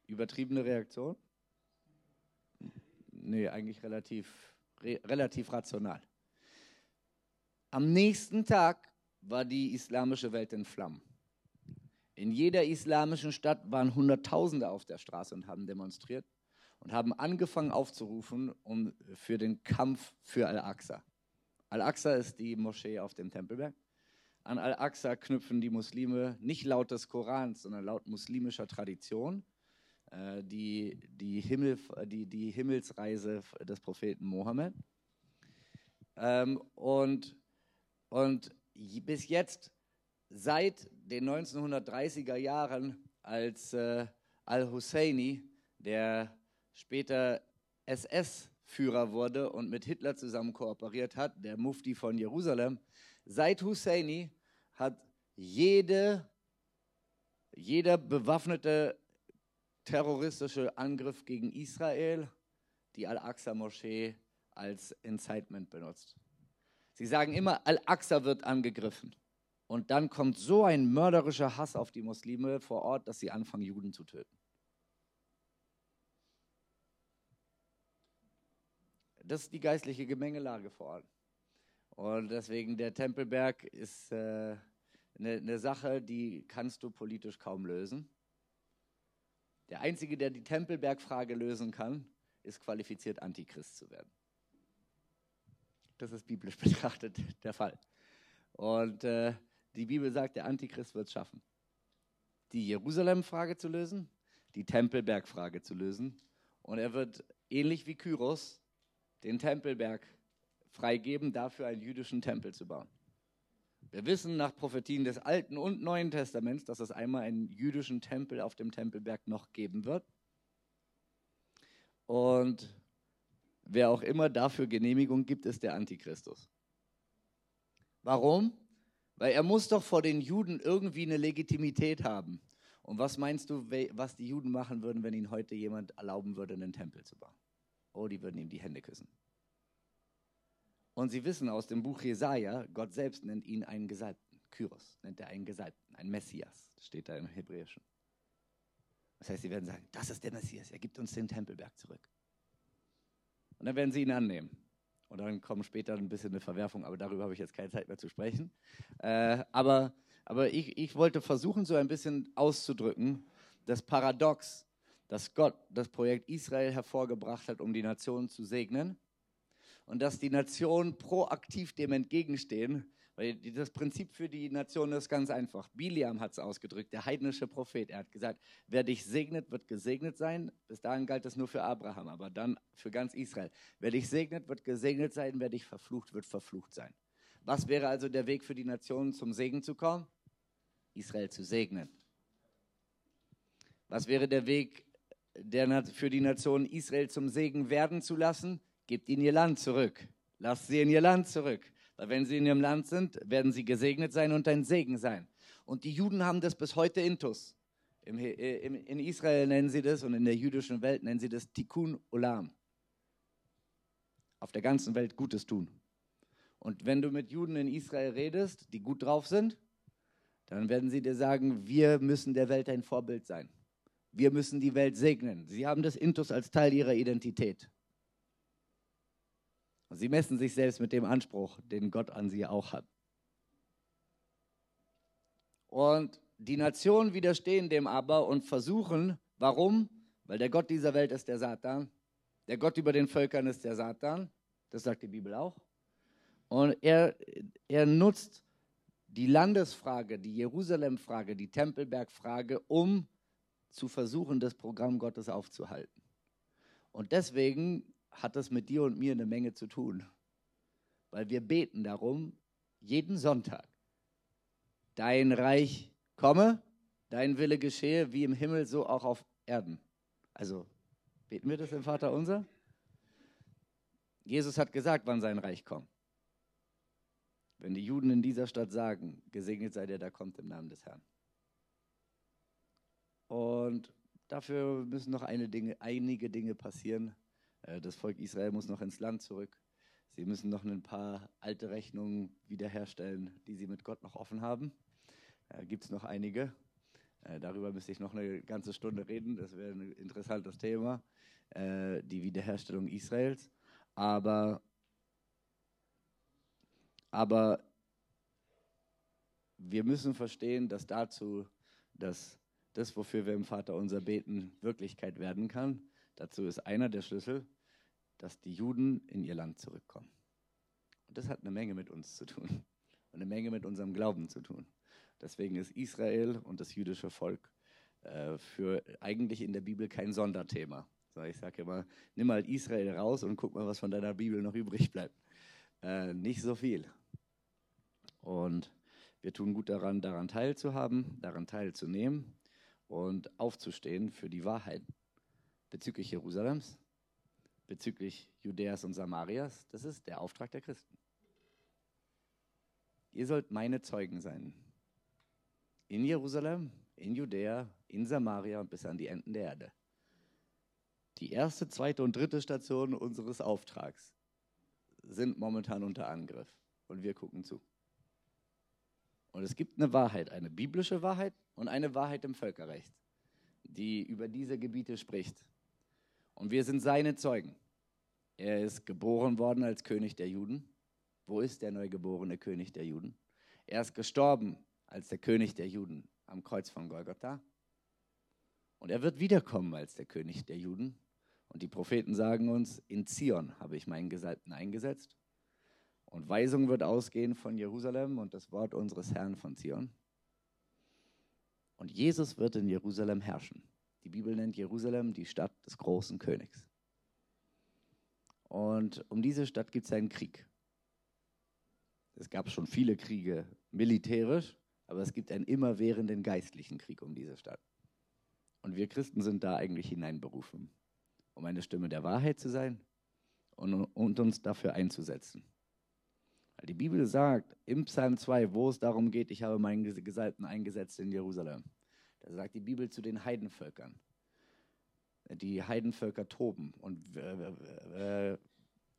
übertriebene Reaktion? Nee, eigentlich relativ, re relativ rational. Am nächsten Tag war die islamische Welt in Flammen. In jeder islamischen Stadt waren Hunderttausende auf der Straße und haben demonstriert und haben angefangen aufzurufen um, für den Kampf für Al-Aqsa. Al-Aqsa ist die Moschee auf dem Tempelberg. An Al-Aqsa knüpfen die Muslime nicht laut des Korans, sondern laut muslimischer Tradition äh, die, die, Himmel, die, die Himmelsreise des Propheten Mohammed. Ähm, und, und bis jetzt seit den 1930er Jahren, als äh, Al-Husseini, der später SS-Führer wurde und mit Hitler zusammen kooperiert hat, der Mufti von Jerusalem, seit Husseini hat jede, jeder bewaffnete terroristische Angriff gegen Israel die Al-Aqsa-Moschee als Incitement benutzt. Sie sagen immer, Al-Aqsa wird angegriffen. Und dann kommt so ein mörderischer Hass auf die Muslime vor Ort, dass sie anfangen, Juden zu töten. Das ist die geistliche Gemengelage vor Ort. Und deswegen der Tempelberg ist äh, eine, eine Sache, die kannst du politisch kaum lösen. Der Einzige, der die Tempelbergfrage lösen kann, ist qualifiziert, Antichrist zu werden. Das ist biblisch [laughs] betrachtet der Fall. Und äh, die Bibel sagt, der Antichrist wird es schaffen, die Jerusalem-Frage zu lösen, die Tempelberg-Frage zu lösen. Und er wird ähnlich wie Kyros den Tempelberg freigeben, dafür einen jüdischen Tempel zu bauen. Wir wissen nach Prophetien des Alten und Neuen Testaments, dass es einmal einen jüdischen Tempel auf dem Tempelberg noch geben wird. Und wer auch immer dafür Genehmigung gibt, ist der Antichristus. Warum? Weil er muss doch vor den Juden irgendwie eine Legitimität haben. Und was meinst du, was die Juden machen würden, wenn ihnen heute jemand erlauben würde, einen Tempel zu bauen? Oh, die würden ihm die Hände küssen. Und sie wissen aus dem Buch Jesaja, Gott selbst nennt ihn einen Gesalbten. Kyros nennt er einen Gesalbten, ein Messias, steht da im Hebräischen. Das heißt, sie werden sagen, das ist der Messias, er gibt uns den Tempelberg zurück. Und dann werden sie ihn annehmen. Und dann kommt später ein bisschen eine Verwerfung, aber darüber habe ich jetzt keine Zeit mehr zu sprechen. Äh, aber aber ich, ich wollte versuchen, so ein bisschen auszudrücken, das Paradox, dass Gott das Projekt Israel hervorgebracht hat, um die Nationen zu segnen und dass die Nationen proaktiv dem entgegenstehen, weil das Prinzip für die Nation ist ganz einfach. Biliam hat es ausgedrückt, der heidnische Prophet. Er hat gesagt, wer dich segnet, wird gesegnet sein. Bis dahin galt das nur für Abraham, aber dann für ganz Israel. Wer dich segnet, wird gesegnet sein. Wer dich verflucht, wird verflucht sein. Was wäre also der Weg für die Nationen, zum Segen zu kommen? Israel zu segnen. Was wäre der Weg der, für die Nation Israel zum Segen werden zu lassen? Gebt ihnen ihr Land zurück. Lasst sie in ihr Land zurück. Weil wenn sie in ihrem Land sind, werden sie gesegnet sein und ein Segen sein. Und die Juden haben das bis heute intus. in Israel nennen sie das und in der jüdischen Welt nennen sie das Tikkun Olam. Auf der ganzen Welt Gutes tun. Und wenn du mit Juden in Israel redest, die gut drauf sind, dann werden sie dir sagen, wir müssen der Welt ein Vorbild sein. Wir müssen die Welt segnen. Sie haben das Intus als Teil ihrer Identität. Und sie messen sich selbst mit dem Anspruch, den Gott an sie auch hat. Und die Nationen widerstehen dem aber und versuchen, warum? Weil der Gott dieser Welt ist der Satan. Der Gott über den Völkern ist der Satan. Das sagt die Bibel auch. Und er, er nutzt die Landesfrage, die Jerusalem-Frage, die Tempelberg-Frage, um zu versuchen, das Programm Gottes aufzuhalten. Und deswegen hat das mit dir und mir eine Menge zu tun, weil wir beten darum, jeden Sonntag, dein Reich komme, dein Wille geschehe, wie im Himmel, so auch auf Erden. Also beten wir das im Vater unser? Jesus hat gesagt, wann sein Reich kommt. Wenn die Juden in dieser Stadt sagen, gesegnet sei der, der kommt im Namen des Herrn. Und dafür müssen noch Dinge, einige Dinge passieren. Äh, das Volk Israel muss noch ins Land zurück. Sie müssen noch ein paar alte Rechnungen wiederherstellen, die sie mit Gott noch offen haben. Äh, Gibt es noch einige. Äh, darüber müsste ich noch eine ganze Stunde reden. Das wäre ein interessantes Thema, die Wiederherstellung Israels. Aber aber wir müssen verstehen, dass dazu, dass das, wofür wir im Vater unser beten, Wirklichkeit werden kann. Dazu ist einer der Schlüssel, dass die Juden in ihr Land zurückkommen. Und das hat eine Menge mit uns zu tun [laughs] und eine Menge mit unserem Glauben zu tun. Deswegen ist Israel und das jüdische Volk äh, für eigentlich in der Bibel kein Sonderthema. So, ich sage immer, nimm mal Israel raus und guck mal, was von deiner Bibel noch übrig bleibt. Äh, nicht so viel. Und wir tun gut daran, daran teilzuhaben, daran teilzunehmen und aufzustehen für die Wahrheit bezüglich Jerusalems, bezüglich Judäas und Samarias. Das ist der Auftrag der Christen. Ihr sollt meine Zeugen sein. In Jerusalem, in Judäa, in Samaria und bis an die Enden der Erde. Die erste, zweite und dritte Station unseres Auftrags sind momentan unter Angriff und wir gucken zu. Und es gibt eine Wahrheit, eine biblische Wahrheit und eine Wahrheit im Völkerrecht, die über diese Gebiete spricht. Und wir sind seine Zeugen. Er ist geboren worden als König der Juden. Wo ist der neugeborene König der Juden? Er ist gestorben als der König der Juden am Kreuz von Golgotha. Und er wird wiederkommen als der König der Juden. Und die Propheten sagen uns, in Zion habe ich meinen Gesalbten eingesetzt. Und Weisung wird ausgehen von Jerusalem und das Wort unseres Herrn von Zion. Und Jesus wird in Jerusalem herrschen. Die Bibel nennt Jerusalem die Stadt des großen Königs. Und um diese Stadt gibt es einen Krieg. Es gab schon viele Kriege militärisch, aber es gibt einen immerwährenden geistlichen Krieg um diese Stadt. Und wir Christen sind da eigentlich hineinberufen, um eine Stimme der Wahrheit zu sein und, und uns dafür einzusetzen. Die Bibel sagt im Psalm 2, wo es darum geht, ich habe meinen Gesalbten eingesetzt in Jerusalem, da sagt die Bibel zu den Heidenvölkern. Die Heidenvölker toben und äh, äh,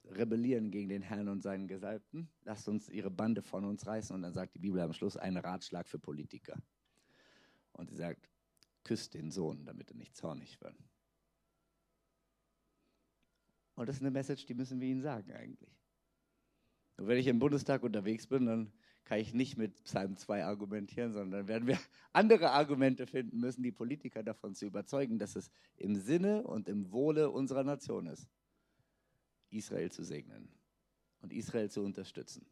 rebellieren gegen den Herrn und seinen Gesalbten. Lasst uns ihre Bande von uns reißen. Und dann sagt die Bibel am Schluss einen Ratschlag für Politiker. Und sie sagt, küsst den Sohn, damit er nicht zornig wird. Und das ist eine Message, die müssen wir ihnen sagen eigentlich. Und wenn ich im Bundestag unterwegs bin, dann kann ich nicht mit Psalm 2 argumentieren, sondern werden wir [laughs] andere Argumente finden müssen, die Politiker davon zu überzeugen, dass es im Sinne und im Wohle unserer Nation ist, Israel zu segnen und Israel zu unterstützen.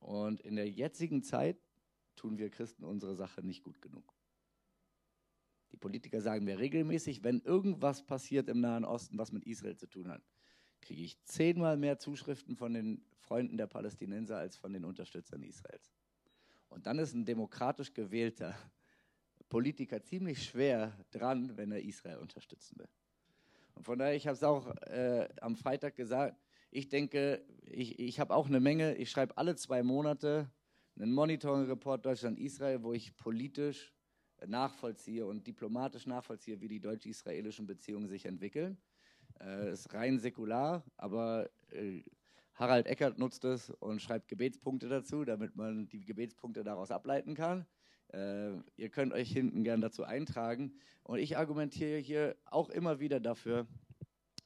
Und in der jetzigen Zeit tun wir Christen unsere Sache nicht gut genug. Die Politiker sagen mir regelmäßig, wenn irgendwas passiert im Nahen Osten, was mit Israel zu tun hat, kriege ich zehnmal mehr Zuschriften von den Freunden der Palästinenser als von den Unterstützern Israels. Und dann ist ein demokratisch gewählter Politiker ziemlich schwer dran, wenn er Israel unterstützen will. Und von daher, ich habe es auch äh, am Freitag gesagt, ich denke, ich, ich habe auch eine Menge, ich schreibe alle zwei Monate einen Monitoring-Report Deutschland-Israel, wo ich politisch nachvollziehe und diplomatisch nachvollziehe, wie die deutsch-israelischen Beziehungen sich entwickeln. Äh, ist rein säkular, aber äh, Harald Eckert nutzt es und schreibt Gebetspunkte dazu, damit man die Gebetspunkte daraus ableiten kann. Äh, ihr könnt euch hinten gern dazu eintragen. Und ich argumentiere hier auch immer wieder dafür,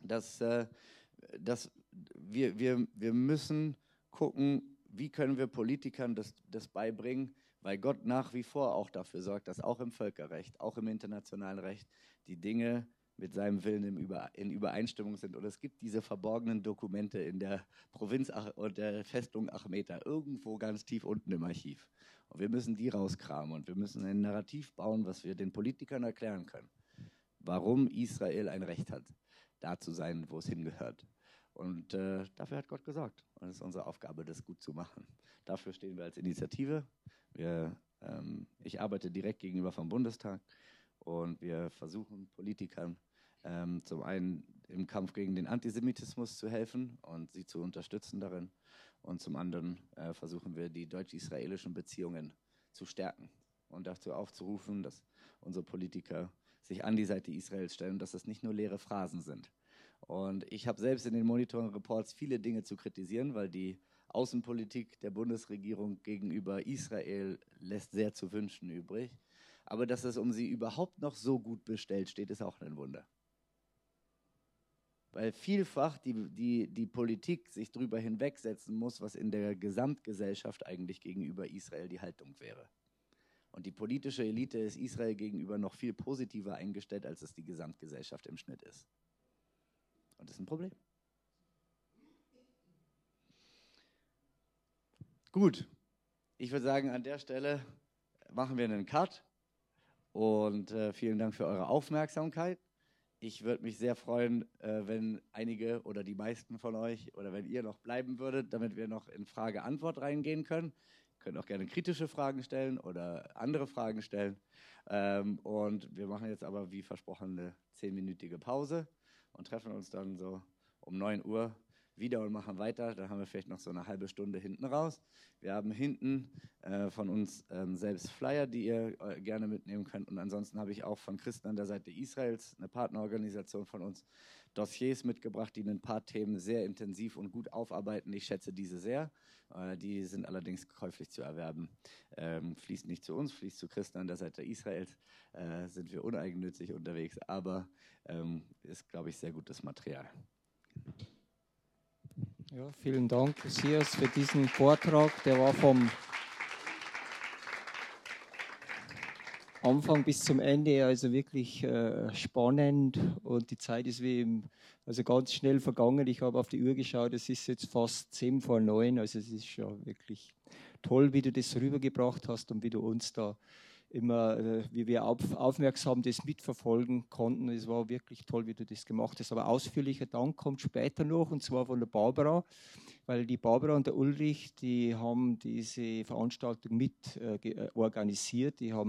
dass, äh, dass wir, wir, wir müssen gucken, wie können wir Politikern das, das beibringen, weil Gott nach wie vor auch dafür sorgt, dass auch im Völkerrecht, auch im internationalen Recht die Dinge mit seinem Willen in Übereinstimmung sind. Und es gibt diese verborgenen Dokumente in der Provinz und der Festung Achmeta, irgendwo ganz tief unten im Archiv. Und wir müssen die rauskramen und wir müssen ein Narrativ bauen, was wir den Politikern erklären können, warum Israel ein Recht hat, da zu sein, wo es hingehört. Und äh, dafür hat Gott gesorgt. Und es ist unsere Aufgabe, das gut zu machen. Dafür stehen wir als Initiative. Wir, ähm, ich arbeite direkt gegenüber vom Bundestag und wir versuchen Politikern ähm, zum einen im Kampf gegen den Antisemitismus zu helfen und sie zu unterstützen darin. Und zum anderen äh, versuchen wir, die deutsch-israelischen Beziehungen zu stärken und dazu aufzurufen, dass unsere Politiker sich an die Seite Israels stellen dass das nicht nur leere Phrasen sind. Und ich habe selbst in den Monitoring-Reports viele Dinge zu kritisieren, weil die Außenpolitik der Bundesregierung gegenüber Israel lässt sehr zu wünschen übrig. Aber dass es um sie überhaupt noch so gut bestellt steht, ist auch ein Wunder. Weil vielfach die, die, die Politik sich darüber hinwegsetzen muss, was in der Gesamtgesellschaft eigentlich gegenüber Israel die Haltung wäre. Und die politische Elite ist Israel gegenüber noch viel positiver eingestellt, als es die Gesamtgesellschaft im Schnitt ist. Und das ist ein Problem. Gut, ich würde sagen, an der Stelle machen wir einen Cut und äh, vielen Dank für eure Aufmerksamkeit. Ich würde mich sehr freuen, äh, wenn einige oder die meisten von euch oder wenn ihr noch bleiben würdet, damit wir noch in Frage-Antwort reingehen können. Ihr könnt auch gerne kritische Fragen stellen oder andere Fragen stellen. Ähm, und wir machen jetzt aber wie versprochen eine zehnminütige Pause und treffen uns dann so um 9 Uhr wieder und machen weiter. Dann haben wir vielleicht noch so eine halbe Stunde hinten raus. Wir haben hinten äh, von uns ähm, selbst Flyer, die ihr äh, gerne mitnehmen könnt. Und ansonsten habe ich auch von Christen an der Seite Israels, eine Partnerorganisation von uns, Dossiers mitgebracht, die ein paar Themen sehr intensiv und gut aufarbeiten. Ich schätze diese sehr. Äh, die sind allerdings käuflich zu erwerben. Ähm, fließt nicht zu uns, fließt zu Christen an der Seite Israels. Äh, sind wir uneigennützig unterwegs, aber ähm, ist, glaube ich, sehr gutes Material. Ja, vielen Dank, Sias, für diesen Vortrag. Der war vom Anfang bis zum Ende also wirklich äh, spannend und die Zeit ist wie im, also ganz schnell vergangen. Ich habe auf die Uhr geschaut, es ist jetzt fast zehn vor neun, also es ist schon wirklich toll, wie du das rübergebracht hast und wie du uns da immer, äh, wie wir auf, aufmerksam das mitverfolgen konnten. Es war wirklich toll, wie du das gemacht hast. Aber ausführlicher Dank kommt später noch, und zwar von der Barbara, weil die Barbara und der Ulrich, die haben diese Veranstaltung mit äh, organisiert. Die haben